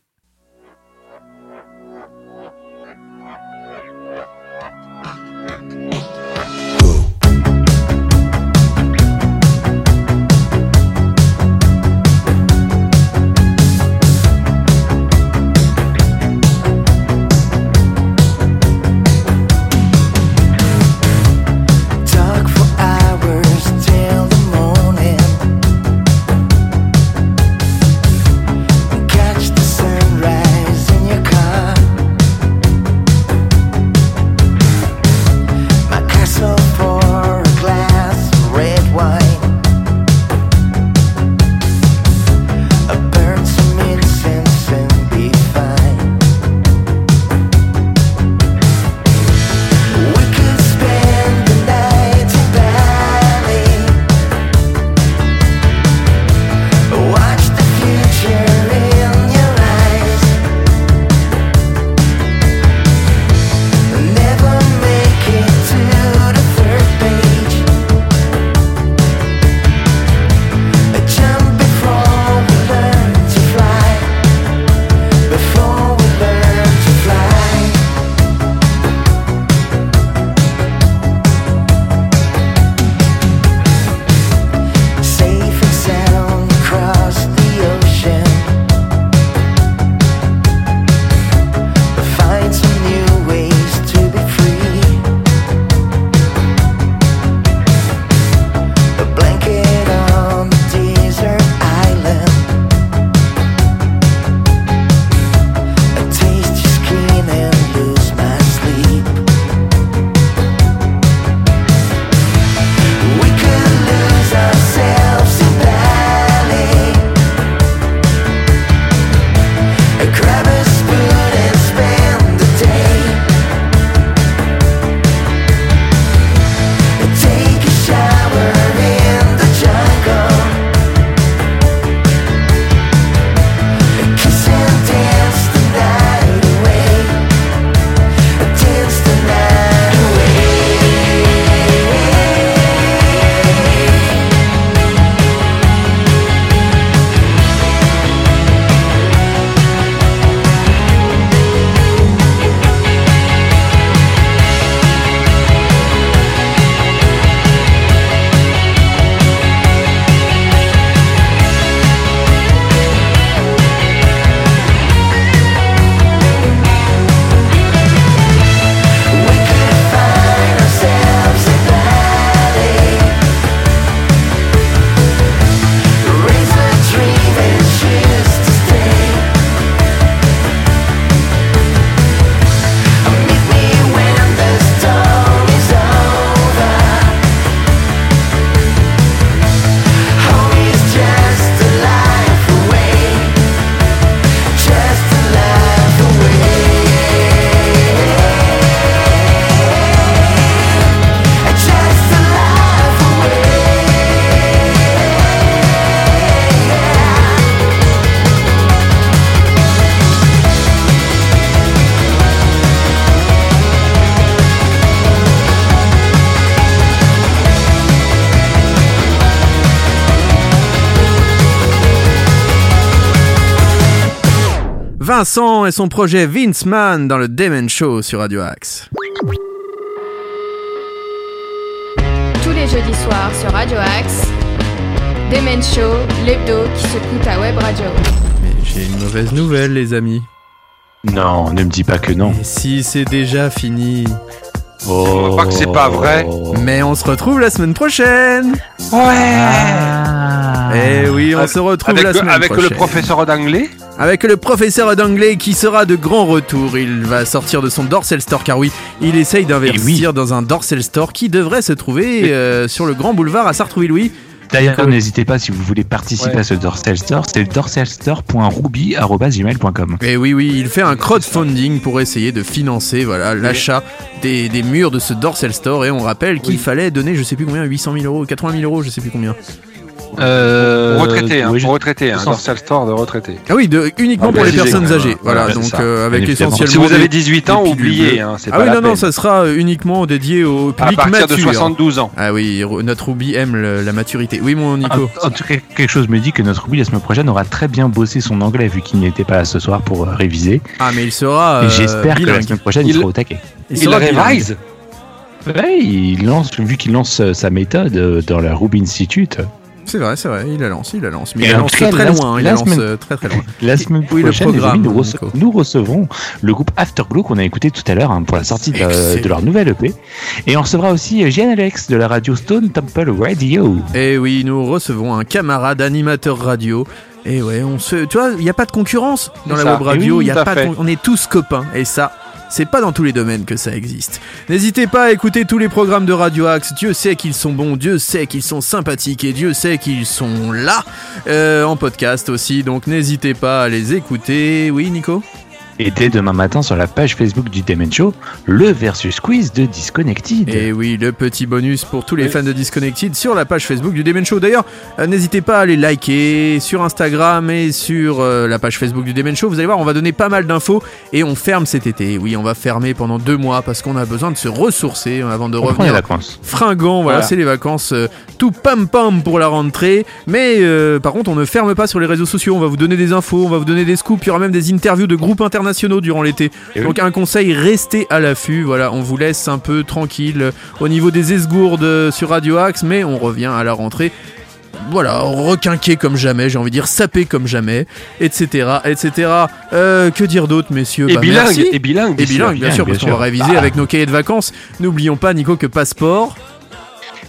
S1: Vincent et son projet Vince Man dans le Demon Show sur Radio Axe.
S4: Tous les jeudis soirs sur Radio Axe, Demen Show, l'hebdo qui secoue ta web radio.
S1: Mais j'ai une mauvaise nouvelle, les amis.
S2: Non, ne me dis pas que non.
S1: Et si c'est déjà fini
S2: Oh.
S3: crois que c'est pas vrai.
S1: Mais on se retrouve la semaine prochaine
S2: Ah.
S1: Eh oui, on se retrouve
S3: avec
S1: la semaine
S3: avec le
S1: prochaine.
S3: professeur d'anglais
S1: Avec le professeur d'anglais qui sera de grand retour. Il va sortir de son Dorsal Store car oui, il essaye d'investir dans un Dorsal Store qui devrait se trouver euh, sur le grand boulevard à Sartrouville-Louis.
S2: D'ailleurs, n'hésitez pas si vous voulez participer
S1: Ouais.
S2: à ce Dorsal Store, c'est dorsalstore.ruby.gmail.com.
S1: Et oui, oui, il fait un crowdfunding pour essayer de financer voilà l'achat des, des murs de ce Dorsal Store. Et on rappelle qu'il fallait donner, je sais plus combien, 800 000 euros, 80 000 euros, je sais plus combien.
S2: Euh,
S3: retraité, hein,
S2: oui, je-
S3: pour retraité, un
S2: Sans-
S3: Dorsal Store de retraité.
S1: Ah oui, de, uniquement
S3: Ah,
S1: pour les personnes âgées.
S3: hein.
S1: Voilà, donc euh, avec essentiellement.
S3: Si vous avez
S1: des-
S3: 18 ans, oubliez, hein, c'est
S1: ah
S3: pas
S1: oui,
S3: la
S1: non, non, ça sera uniquement dédié au
S3: À
S1: public
S3: partir de
S1: mature.
S3: 72 ans.
S1: Ah oui, notre Ruby aime le- la maturité. Oui, mon Nico.
S2: En, en tout cas, quelque chose me dit que notre Ruby la semaine prochaine aura très bien bossé son anglais vu qu'il n'était pas là ce soir pour euh, réviser.
S1: Ah, mais il sera.
S2: Et
S1: euh,
S2: j'espère que la semaine prochaine il,
S1: Il-
S2: sera au taquet.
S1: il sera bilingue.
S2: Ouais, il lance, vu qu'il lance euh, sa méthode euh, dans la Ruby Institute.
S1: C'est vrai, c'est vrai, il la lance, il la lance. Mais il la
S2: en
S1: lance très
S2: la-
S1: loin, il
S2: la
S1: la lance
S2: semaine-
S1: euh, très très loin. [LAUGHS]
S2: La semaine
S1: Oui, le
S2: prochaine, les
S1: programme,
S2: amis, nous, rece- nous recevrons le groupe Afterglow qu'on a écouté tout à l'heure hein, pour la sortie de, leur nouvelle EP. Et on recevra aussi Jeanne Alex de la radio Stone Temple Radio.
S1: Et oui, nous recevons un camarade animateur radio. Et ouais, on se, tu vois, il n'y a pas de concurrence dans la
S3: ça.
S1: web radio.
S3: Oui,
S1: Il y a pas, de on est tous copains. Et ça, c'est pas dans tous les domaines que ça existe. N'hésitez pas à écouter tous les programmes de Radio Axe. Dieu sait qu'ils sont bons, Dieu sait qu'ils sont sympathiques et Dieu sait qu'ils sont là euh, en podcast aussi. Donc n'hésitez pas à les écouter. Oui, Nico?
S2: Et dès demain matin sur la page Facebook du Demen Show, le versus quiz de Disconnected.
S1: Et oui, le petit bonus pour tous les fans de Disconnected sur la page Facebook du Demen Show. D'ailleurs, euh, n'hésitez pas à les liker sur Instagram et sur euh, la page Facebook du Demen Show. Vous allez voir, on va donner pas mal d'infos et on ferme cet été. Oui, on va fermer pendant deux mois parce qu'on a besoin de se ressourcer avant de
S2: On prend les
S1: revenir
S2: vacances.
S1: fringant. Voilà,
S2: Voilà.
S1: c'est les vacances euh, tout pam pam pour la rentrée. Mais euh, par contre, on ne ferme pas sur les réseaux sociaux. On va vous donner des infos, on va vous donner des scoops. Il y aura même des interviews de groupes internationaux durant l'été.
S2: Oui.
S1: Donc un conseil, restez à l'affût. Voilà, on vous laisse un peu tranquille euh, au niveau des esgourdes euh, sur Radio Axe, mais on revient à la rentrée. Voilà, requinqué comme jamais, j'ai envie de dire sapé comme jamais, etc., etc. Euh, que dire d'autre, messieurs?
S3: Et
S1: Bah,
S3: bilingue,
S1: merci.
S3: et bilingue,
S1: Et bilingue, bien sûr,
S2: bien
S1: parce qu'on va réviser
S2: Ah.
S1: avec nos cahiers de vacances. N'oublions pas, Nico, que passeport.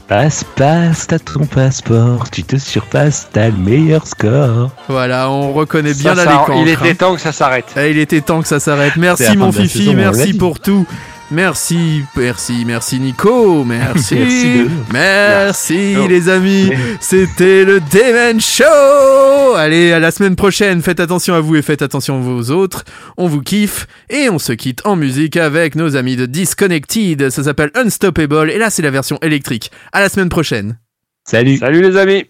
S2: Passe, passe, t'as ton passeport, tu te surpasses, t'as le meilleur score.
S1: Voilà, on reconnaît bien
S3: Ça,
S1: la
S3: ça- Il
S1: hein.
S3: était temps que ça s'arrête.
S1: Eh, il était temps que ça s'arrête. Merci mon Fifi, merci pour tout. Merci, merci, merci Nico, merci,
S2: Merci de-
S1: merci
S2: Merci.
S1: les amis. C'était le Demen Show. Allez, à la semaine prochaine. Faites attention à vous et faites attention aux autres. On vous kiffe et on se quitte en musique avec nos amis de Disconnected. Ça s'appelle Unstoppable et là c'est la version électrique. À la semaine prochaine.
S2: Salut.
S3: Salut les amis.